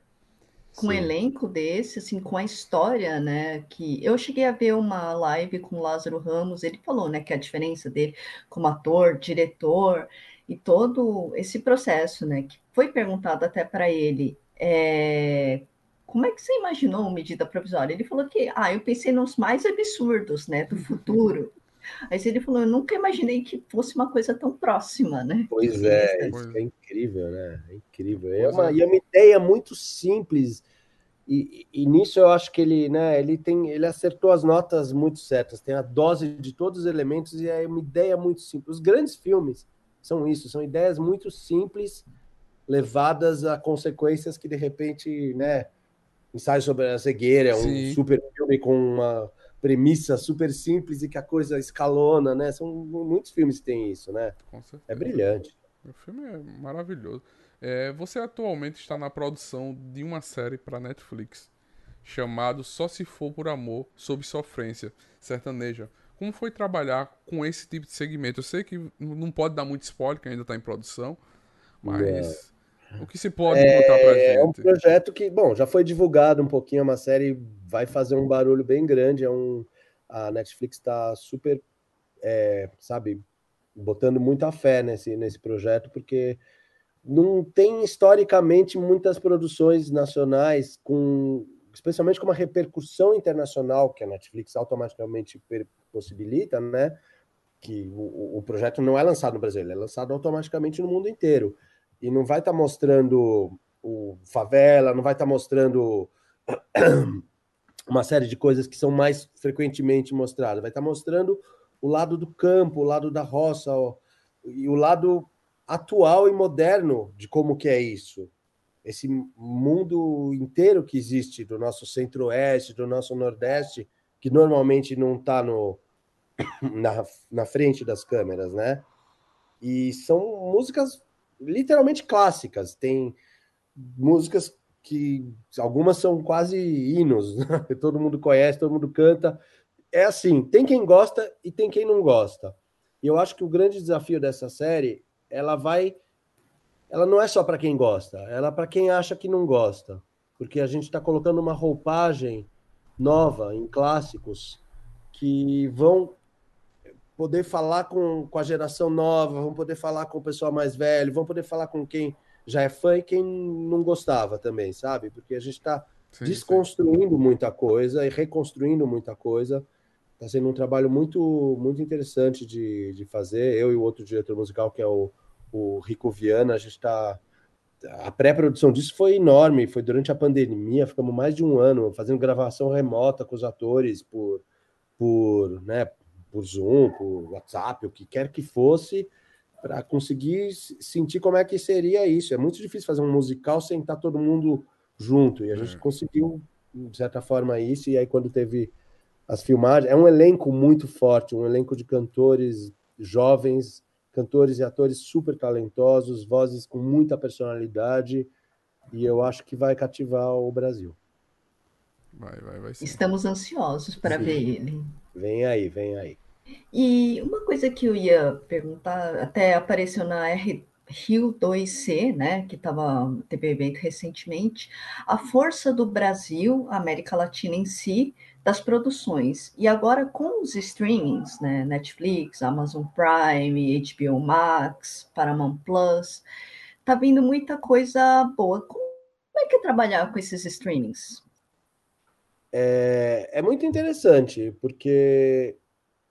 Com um elenco desse, assim, com a história, né? Que eu cheguei a ver uma live com o Lázaro Ramos, ele falou, né, que a diferença dele como ator, diretor, e todo esse processo, né, que foi perguntado até para ele, é, como é que você imaginou medida provisória? Ele falou que, ah, eu pensei nos mais absurdos, né, do futuro. Aí ele falou, eu nunca imaginei que fosse uma coisa tão próxima, né? Pois é, isso é incrível, né? É incrível. É uma, é. E é uma ideia muito simples. E, e, nisso eu acho que ele, né, ele tem, ele acertou as notas muito certas, tem a dose de todos os elementos e é uma ideia muito simples. Os grandes filmes são isso, são ideias muito simples, levadas a consequências que de repente, né, ensaio sobre a cegueira, é um super filme com uma premissa super simples e que a coisa escalona, né? São muitos filmes que têm isso, né? É brilhante. O filme é maravilhoso. É, você atualmente está na produção de uma série para Netflix chamado Só Se For Por Amor Sob Sofrência Sertaneja. Como foi trabalhar com esse tipo de segmento? Eu sei que não pode dar muito spoiler, que ainda está em produção, mas é. O que se pode é, contar pra gente? É um projeto que, bom, já foi divulgado um pouquinho, é uma série vai fazer um barulho bem grande, é um... A Netflix está super, é, sabe, botando muita fé nesse, nesse projeto, porque não tem historicamente muitas produções nacionais com especialmente com uma repercussão internacional que a Netflix automaticamente possibilita, né? Que o, o, projeto não é lançado no Brasil, ele é lançado automaticamente no mundo inteiro. E não vai estar tá mostrando o favela, não vai estar tá mostrando uma série de coisas que são mais frequentemente mostradas. Vai estar tá mostrando o lado do campo, o lado da roça, ó, e o lado atual e moderno de como que é isso esse mundo inteiro que existe do nosso centro-oeste, do nosso nordeste, que normalmente não está na, na frente das câmeras, né? E são músicas literalmente clássicas. Tem músicas que algumas são quase hinos, né? todo mundo conhece, todo mundo canta. É assim, tem quem gosta e tem quem não gosta. E eu acho que o grande desafio dessa série, ela vai ela não é só para quem gosta, ela é para quem acha que não gosta, porque a gente está colocando uma roupagem nova em clássicos que vão poder falar com, com a geração nova, vão poder falar com o pessoal mais velho, vão poder falar com quem já é fã e quem não gostava também, sabe? Porque a gente está desconstruindo sim. muita coisa e reconstruindo muita coisa. Está sendo um trabalho muito, muito interessante de, de fazer. Eu e o outro diretor musical, que é o, o Rico Viana, a gente está. A pré-produção disso foi enorme, foi durante a pandemia, ficamos mais de um ano fazendo gravação remota com os atores por, por, né, por Zoom, por WhatsApp, o que quer que fosse, para conseguir sentir como é que seria isso. É muito difícil fazer um musical sem estar todo mundo junto, e a gente é. conseguiu, de certa forma, isso, e aí quando teve as filmagens, é um elenco muito forte, um elenco de cantores jovens, cantores e atores super talentosos, vozes com muita personalidade, e eu acho que vai cativar o Brasil. Vai, vai, vai. Sim. Estamos ansiosos para sim. ver ele. Vem aí, vem aí. E uma coisa que eu ia perguntar, até apareceu na R, Rio 2C, né, que tava, teve evento recentemente, a força do Brasil, América Latina em si, das produções. E agora com os streamings, né, Netflix, Amazon Prime, HBO Max, Paramount Plus, tá vindo muita coisa boa. Como é que é trabalhar com esses streamings? É, é muito interessante, porque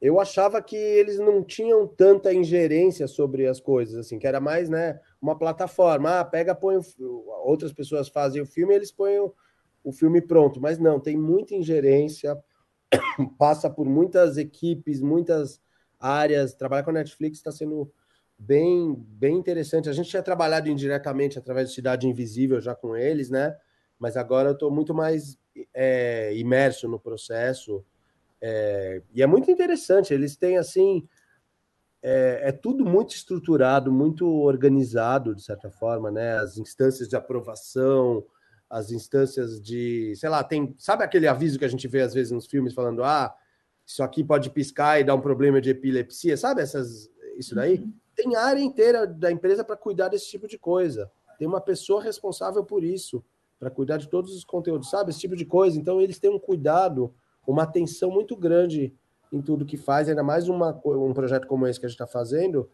eu achava que eles não tinham tanta ingerência sobre as coisas, assim, que era mais, né, uma plataforma. Ah, pega, põe. Outras pessoas fazem o filme, eles põem o, o filme pronto. Mas não, tem muita ingerência, passa por muitas equipes, muitas áreas. Trabalhar com a Netflix está sendo bem, bem interessante. A gente tinha trabalhado indiretamente através de Cidade Invisível já com eles, né? Mas agora eu estou muito mais é, imerso no processo. É, e é muito interessante, eles têm assim. É, é, tudo muito estruturado, muito organizado, de certa forma, né? As instâncias de aprovação, as instâncias de. Sei lá, tem. Sabe aquele aviso que a gente vê às vezes nos filmes falando: ah, isso aqui pode piscar e dar um problema de epilepsia, sabe? Essas, isso daí? Uhum. Tem área inteira da empresa para cuidar desse tipo de coisa. Tem uma pessoa responsável por isso, para cuidar de todos os conteúdos, sabe? Esse tipo de coisa. Então, eles têm um cuidado uma atenção muito grande em tudo que faz, ainda mais uma, um projeto como esse que a gente está fazendo,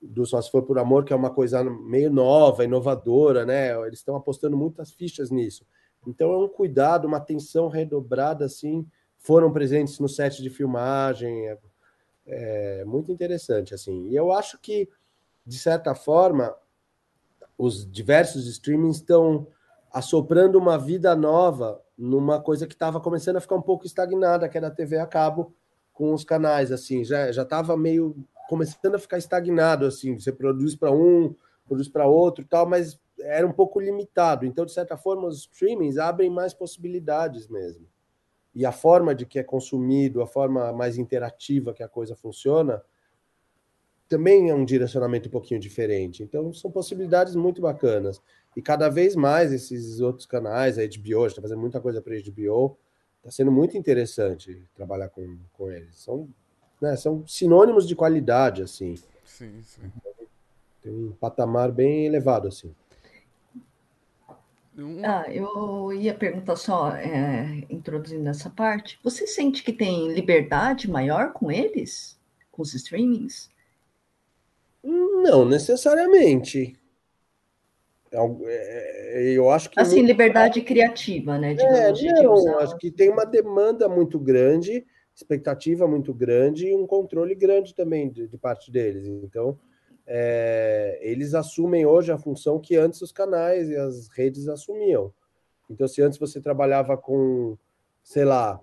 do Só Se For Por Amor, que é uma coisa meio nova, inovadora, né? Eles estão apostando muitas fichas nisso. Então é um cuidado, uma atenção redobrada, assim, foram presentes no set de filmagem, é, é muito interessante, assim. E eu acho que, de certa forma, os diversos streamings estão assoprando uma vida nova numa coisa que estava começando a ficar um pouco estagnada, que era a TV a cabo com os canais, assim, já já estava meio começando a ficar estagnado, assim, você produz para um, produz para outro, tal, mas era um pouco limitado. Então, de certa forma, os streamings abrem mais possibilidades mesmo. E a forma de que é consumido, a forma mais interativa que a coisa funciona, também é um direcionamento um pouquinho diferente. Então, são possibilidades muito bacanas. E cada vez mais esses outros canais, a HBO, está fazendo muita coisa para a HBO, está sendo muito interessante trabalhar com, com eles. São, né, são sinônimos de qualidade, assim. Sim, sim. Tem um patamar bem elevado, assim. Ah, eu ia perguntar só, é, introduzindo essa parte, você sente que tem liberdade maior com eles? Com os streamings? Não necessariamente. É é, é, eu acho que. Assim, muito... liberdade criativa, né? É, não, acho que tem uma demanda muito grande, expectativa muito grande e um controle grande também de, de parte deles. Então, é, eles assumem hoje a função que antes os canais e as redes assumiam. Então, se antes você trabalhava com, sei lá,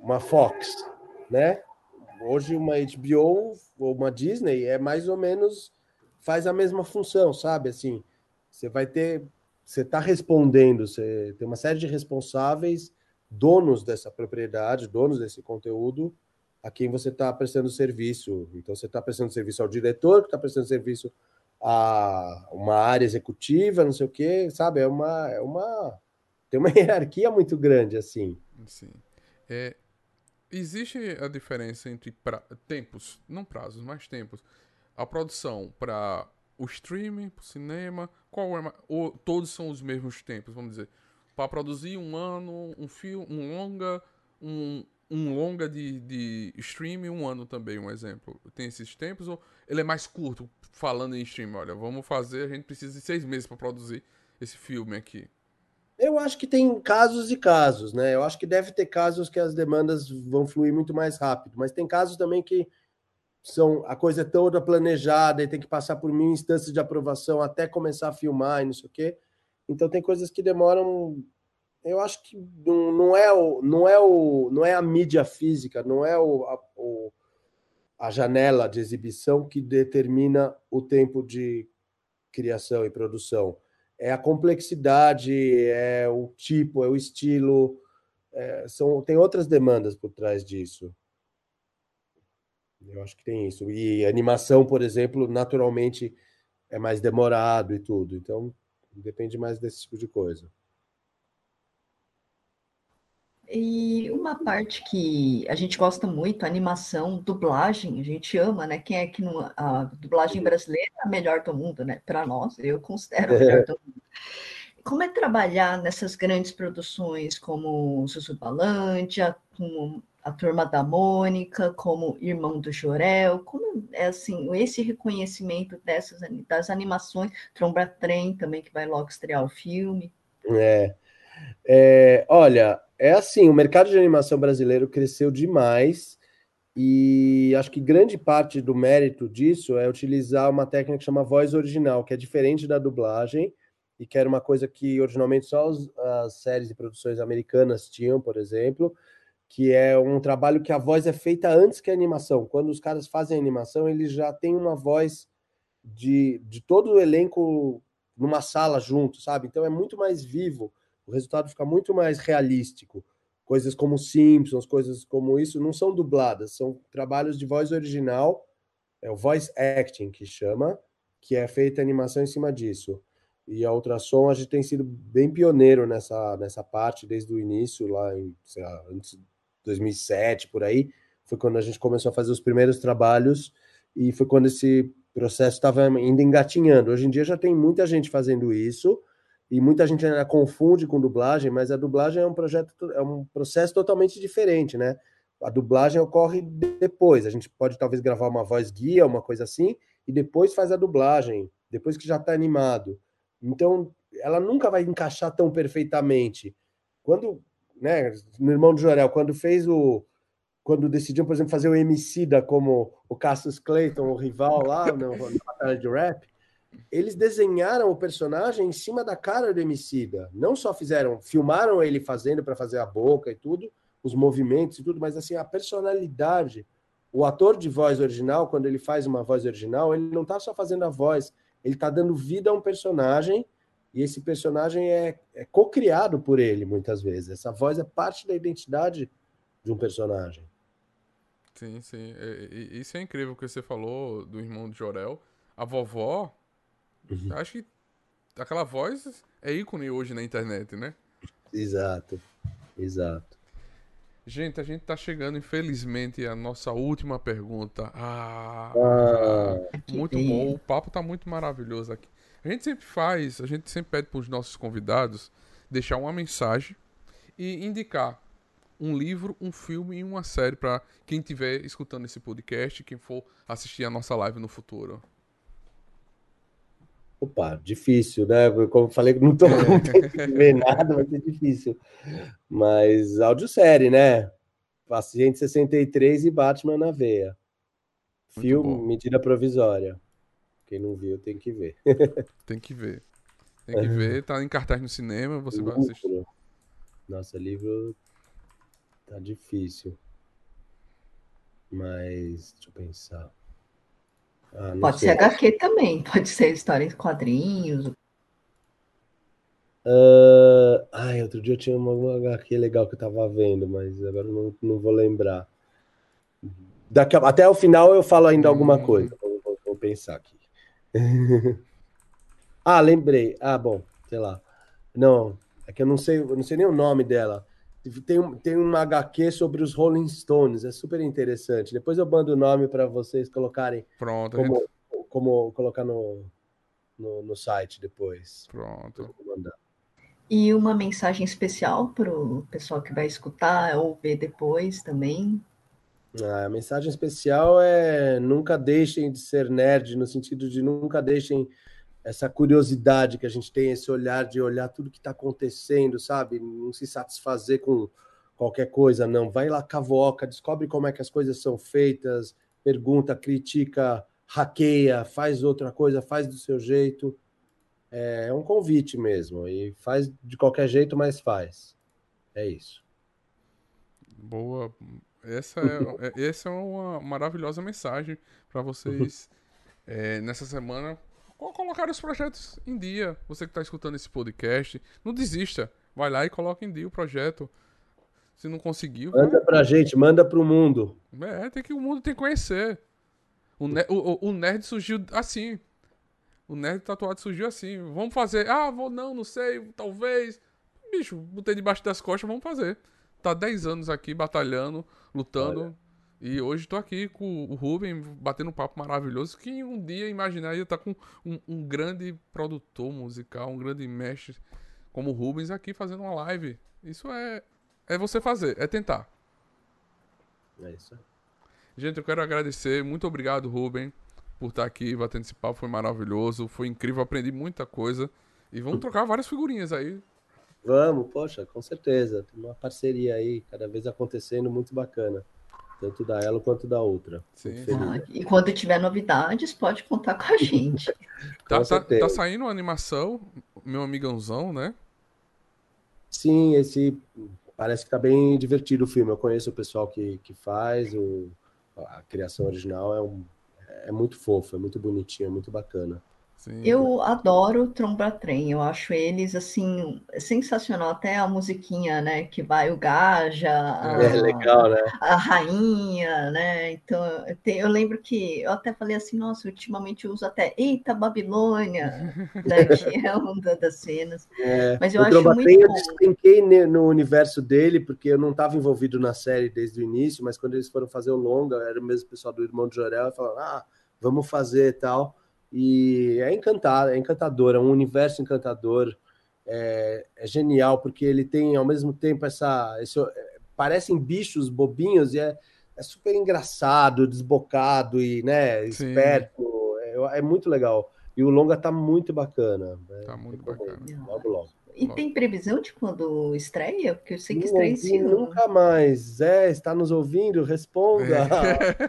uma Fox, né? Hoje uma HBO ou uma Disney é mais ou menos faz a mesma função, sabe? Assim, você vai ter, você está respondendo, você tem uma série de responsáveis, donos dessa propriedade, donos desse conteúdo, a quem você está prestando serviço. Então, você está prestando serviço ao diretor, que está prestando serviço a uma área executiva, não sei o quê, sabe? É uma, é uma tem uma hierarquia muito grande assim. Sim. É, existe a diferença entre pra, tempos, não prazos, mas tempos a produção para o streaming, para o cinema, qual é, ou todos são os mesmos tempos, vamos dizer. para produzir um ano, um filme, um longa, um, um longa de, de stream um ano também, um exemplo. Tem esses tempos ou ele é mais curto, falando em stream? Olha, vamos fazer, a gente precisa de seis meses para produzir esse filme aqui. Eu acho que tem casos e casos, né? Eu acho que deve ter casos que as demandas vão fluir muito mais rápido, mas tem casos também que são a coisa é toda planejada e tem que passar por mil instâncias de aprovação até começar a filmar e não sei o quê. Então tem coisas que demoram. Eu acho que não, não é o, não é o, não é a mídia física, não é o, a, o, a janela de exibição que determina o tempo de criação e produção é a complexidade, é o tipo, é o estilo, é, são, tem outras demandas por trás disso. Eu acho que tem isso. E animação, por exemplo, naturalmente é mais demorado e tudo. Então, depende mais desse tipo de coisa. E uma parte que a gente gosta muito, animação, dublagem, a gente ama, né? Quem é que não. A dublagem brasileira é a melhor do mundo, né? Para nós, eu considero a melhor do mundo. Como é trabalhar nessas grandes produções como Zuzu Balândia, como a Turma da Mônica, como Irmão do Jorel? Como é assim, esse reconhecimento dessas das animações, Tromba Trem também, que vai logo estrear o filme? É. é olha, é assim, o mercado de animação brasileiro cresceu demais e acho que grande parte do mérito disso é utilizar uma técnica que chama voz original, que é diferente da dublagem e que era uma coisa que originalmente só as séries e produções americanas tinham, por exemplo, que é um trabalho que a voz é feita antes que a animação. Quando os caras fazem a animação, eles já têm uma voz de, de todo o elenco numa sala junto, sabe? Então é muito mais vivo o resultado fica muito mais realístico. Coisas como Simpsons, coisas como isso, não são dubladas, são trabalhos de voz original, é o voice acting que chama, que é feita animação em cima disso. E a Ultrassom, a gente tem sido bem pioneiro nessa, nessa parte desde o início, lá em sei lá, antes 2007, por aí, foi quando a gente começou a fazer os primeiros trabalhos e foi quando esse processo estava ainda engatinhando. Hoje em dia já tem muita gente fazendo isso, e muita gente ainda confunde com dublagem, mas a dublagem é um projeto, é um processo totalmente diferente, né? A dublagem ocorre depois. A gente pode talvez gravar uma voz guia, uma coisa assim, e depois faz a dublagem, depois que já está animado. Então, ela nunca vai encaixar tão perfeitamente. Quando, né, no Irmão do Jorel, quando fez o quando decidiu, por exemplo, fazer o Emicida como o Cassius Clayton, o rival lá no, na batalha de rap, eles desenharam o personagem em cima da cara do Emicida. Não só fizeram, filmaram ele fazendo para fazer a boca e tudo, os movimentos e tudo, mas assim, a personalidade. O ator de voz original, quando ele faz uma voz original, ele não está só fazendo a voz, ele está dando vida a um personagem e esse personagem é, é co-criado por ele, muitas vezes. Essa voz é parte da identidade de um personagem. Sim, sim. É, isso é incrível que você falou do irmão de Jorel. A vovó, Uhum. Acho que aquela voz é ícone hoje na internet, né? Exato, exato. Gente, a gente tá chegando, infelizmente, a nossa última pergunta. Ah, ah muito bom. O papo tá muito maravilhoso aqui. A gente sempre faz, a gente sempre pede para os nossos convidados deixar uma mensagem e indicar um livro, um filme e uma série para quem estiver escutando esse podcast, quem for assistir a nossa live no futuro. Opa, difícil, né? Como eu falei, não estou com tempo de ver nada, vai ser difícil. Mas audiosérie, né? Paciente 63 e Batman na veia. Muito Filme, bom. medida provisória. Quem não viu tem que ver. tem que ver. Tem que ver, tá em cartaz no cinema, você livro. vai assistir. Nossa, livro tá difícil. Mas deixa eu pensar. Ah, pode sei. ser HQ também, pode ser história em quadrinhos. Uh, ai, outro dia eu tinha uma, uma HQ legal que eu tava vendo, mas agora não, não vou lembrar. Daqui a, até o final eu falo ainda hum. alguma coisa. Vou, vou, vou pensar aqui. Ah, lembrei. Ah, bom, sei lá. Não, é que eu não sei, eu não sei nem o nome dela. Tem, tem uma HQ sobre os Rolling Stones, é super interessante. Depois eu mando o nome para vocês colocarem. Pronto. Como, gente... como colocar no, no, no, site depois. Pronto. E uma mensagem especial para o pessoal que vai escutar ou ver depois também? A mensagem especial é nunca deixem de ser nerd, no sentido de nunca deixem essa curiosidade que a gente tem, esse olhar de olhar tudo que está acontecendo, sabe? Não se satisfazer com qualquer coisa, não. Vai lá, cavoca, descobre como é que as coisas são feitas, pergunta, critica, hackeia, faz outra coisa, faz do seu jeito. É um convite mesmo. E faz de qualquer jeito, mas faz. É isso. Boa. Essa é, é essa é uma maravilhosa mensagem para vocês é, nessa semana. Colocar os projetos em dia. Você que está escutando esse podcast, não desista. Vai lá e coloca em dia o projeto. Se não conseguiu. Manda pra gente, manda pro mundo. É, tem que o mundo tem que conhecer. O, o, o nerd surgiu assim. O nerd tatuado surgiu assim. Vamos fazer. Ah, vou, não, não sei, talvez. Bicho, botei debaixo das costas, vamos fazer. Tá 10 anos aqui batalhando, lutando. Olha. E hoje tô aqui com o Ruben batendo um papo maravilhoso. Que um dia imaginaria estar tá com um, um, grande produtor musical, um grande mestre como o Rubens aqui fazendo uma live. Isso é, é você fazer, é tentar. É isso. Gente, eu quero agradecer. Muito obrigado, Ruben por estar aqui batendo esse papo. Foi maravilhoso, foi incrível, aprendi muita coisa. E vamos trocar várias figurinhas aí. Vamos, poxa, com certeza. Tem uma parceria aí, cada vez acontecendo, muito bacana. Tanto da ela quanto da outra. Ah, e quando tiver novidades, pode contar com a gente. tá, tá, tá, saindo uma animação, meu amigãozão, né? Sim, esse parece que tá bem divertido o filme. Eu conheço o pessoal que, que faz, o, a criação original é um, é muito fofo, é muito bonitinho, é muito bacana. Sim. Eu adoro Tromba Trem, eu acho eles assim sensacional, até a musiquinha, né, que vai o Gaja, a, é legal, né? A rainha, né? Então, eu lembro que eu até falei assim, nossa, ultimamente eu uso até Eita Babilônia, né, que é uma das cenas. É, Mas eu acho Tromba muito Trem, bom. eu despenquei no universo dele, porque eu não estava envolvido na série desde o início, mas quando eles foram fazer o longa, era o mesmo pessoal do Irmão de Jorel, falaram, ah, vamos fazer tal. E é encantado, é encantador, é um universo encantador, é, é genial, porque ele tem ao mesmo tempo essa. Esse, parecem bichos bobinhos e é, é super engraçado, desbocado e né, esperto. É, é, muito legal. E o longa tá muito bacana. Né? Tá muito bacana. Logo, logo. E tem previsão de quando estreia? Porque eu sei que estreia esse ano. Nunca mais. Zé, está nos ouvindo? Responda.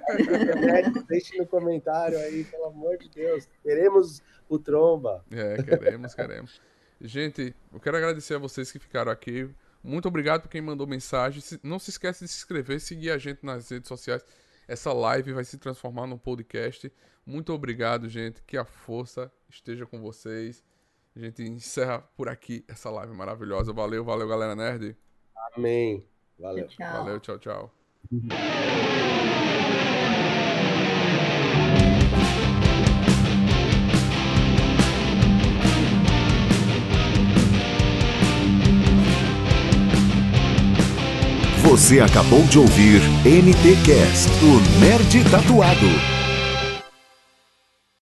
É. Deixe no comentário aí, pelo amor de Deus. Queremos o Tromba. É, queremos, queremos. Gente, eu quero agradecer a vocês que ficaram aqui. Muito obrigado por quem mandou mensagem. Não se esqueça de se inscrever, seguir a gente nas redes sociais. Essa live vai se transformar num podcast. Muito obrigado, gente. Que a força esteja com vocês. A gente encerra por aqui essa live maravilhosa. Valeu, valeu, galera nerd. Amém. Valeu. Tchau. Valeu, tchau, tchau. Você acabou de ouvir NTcast, o Nerd Tatuado.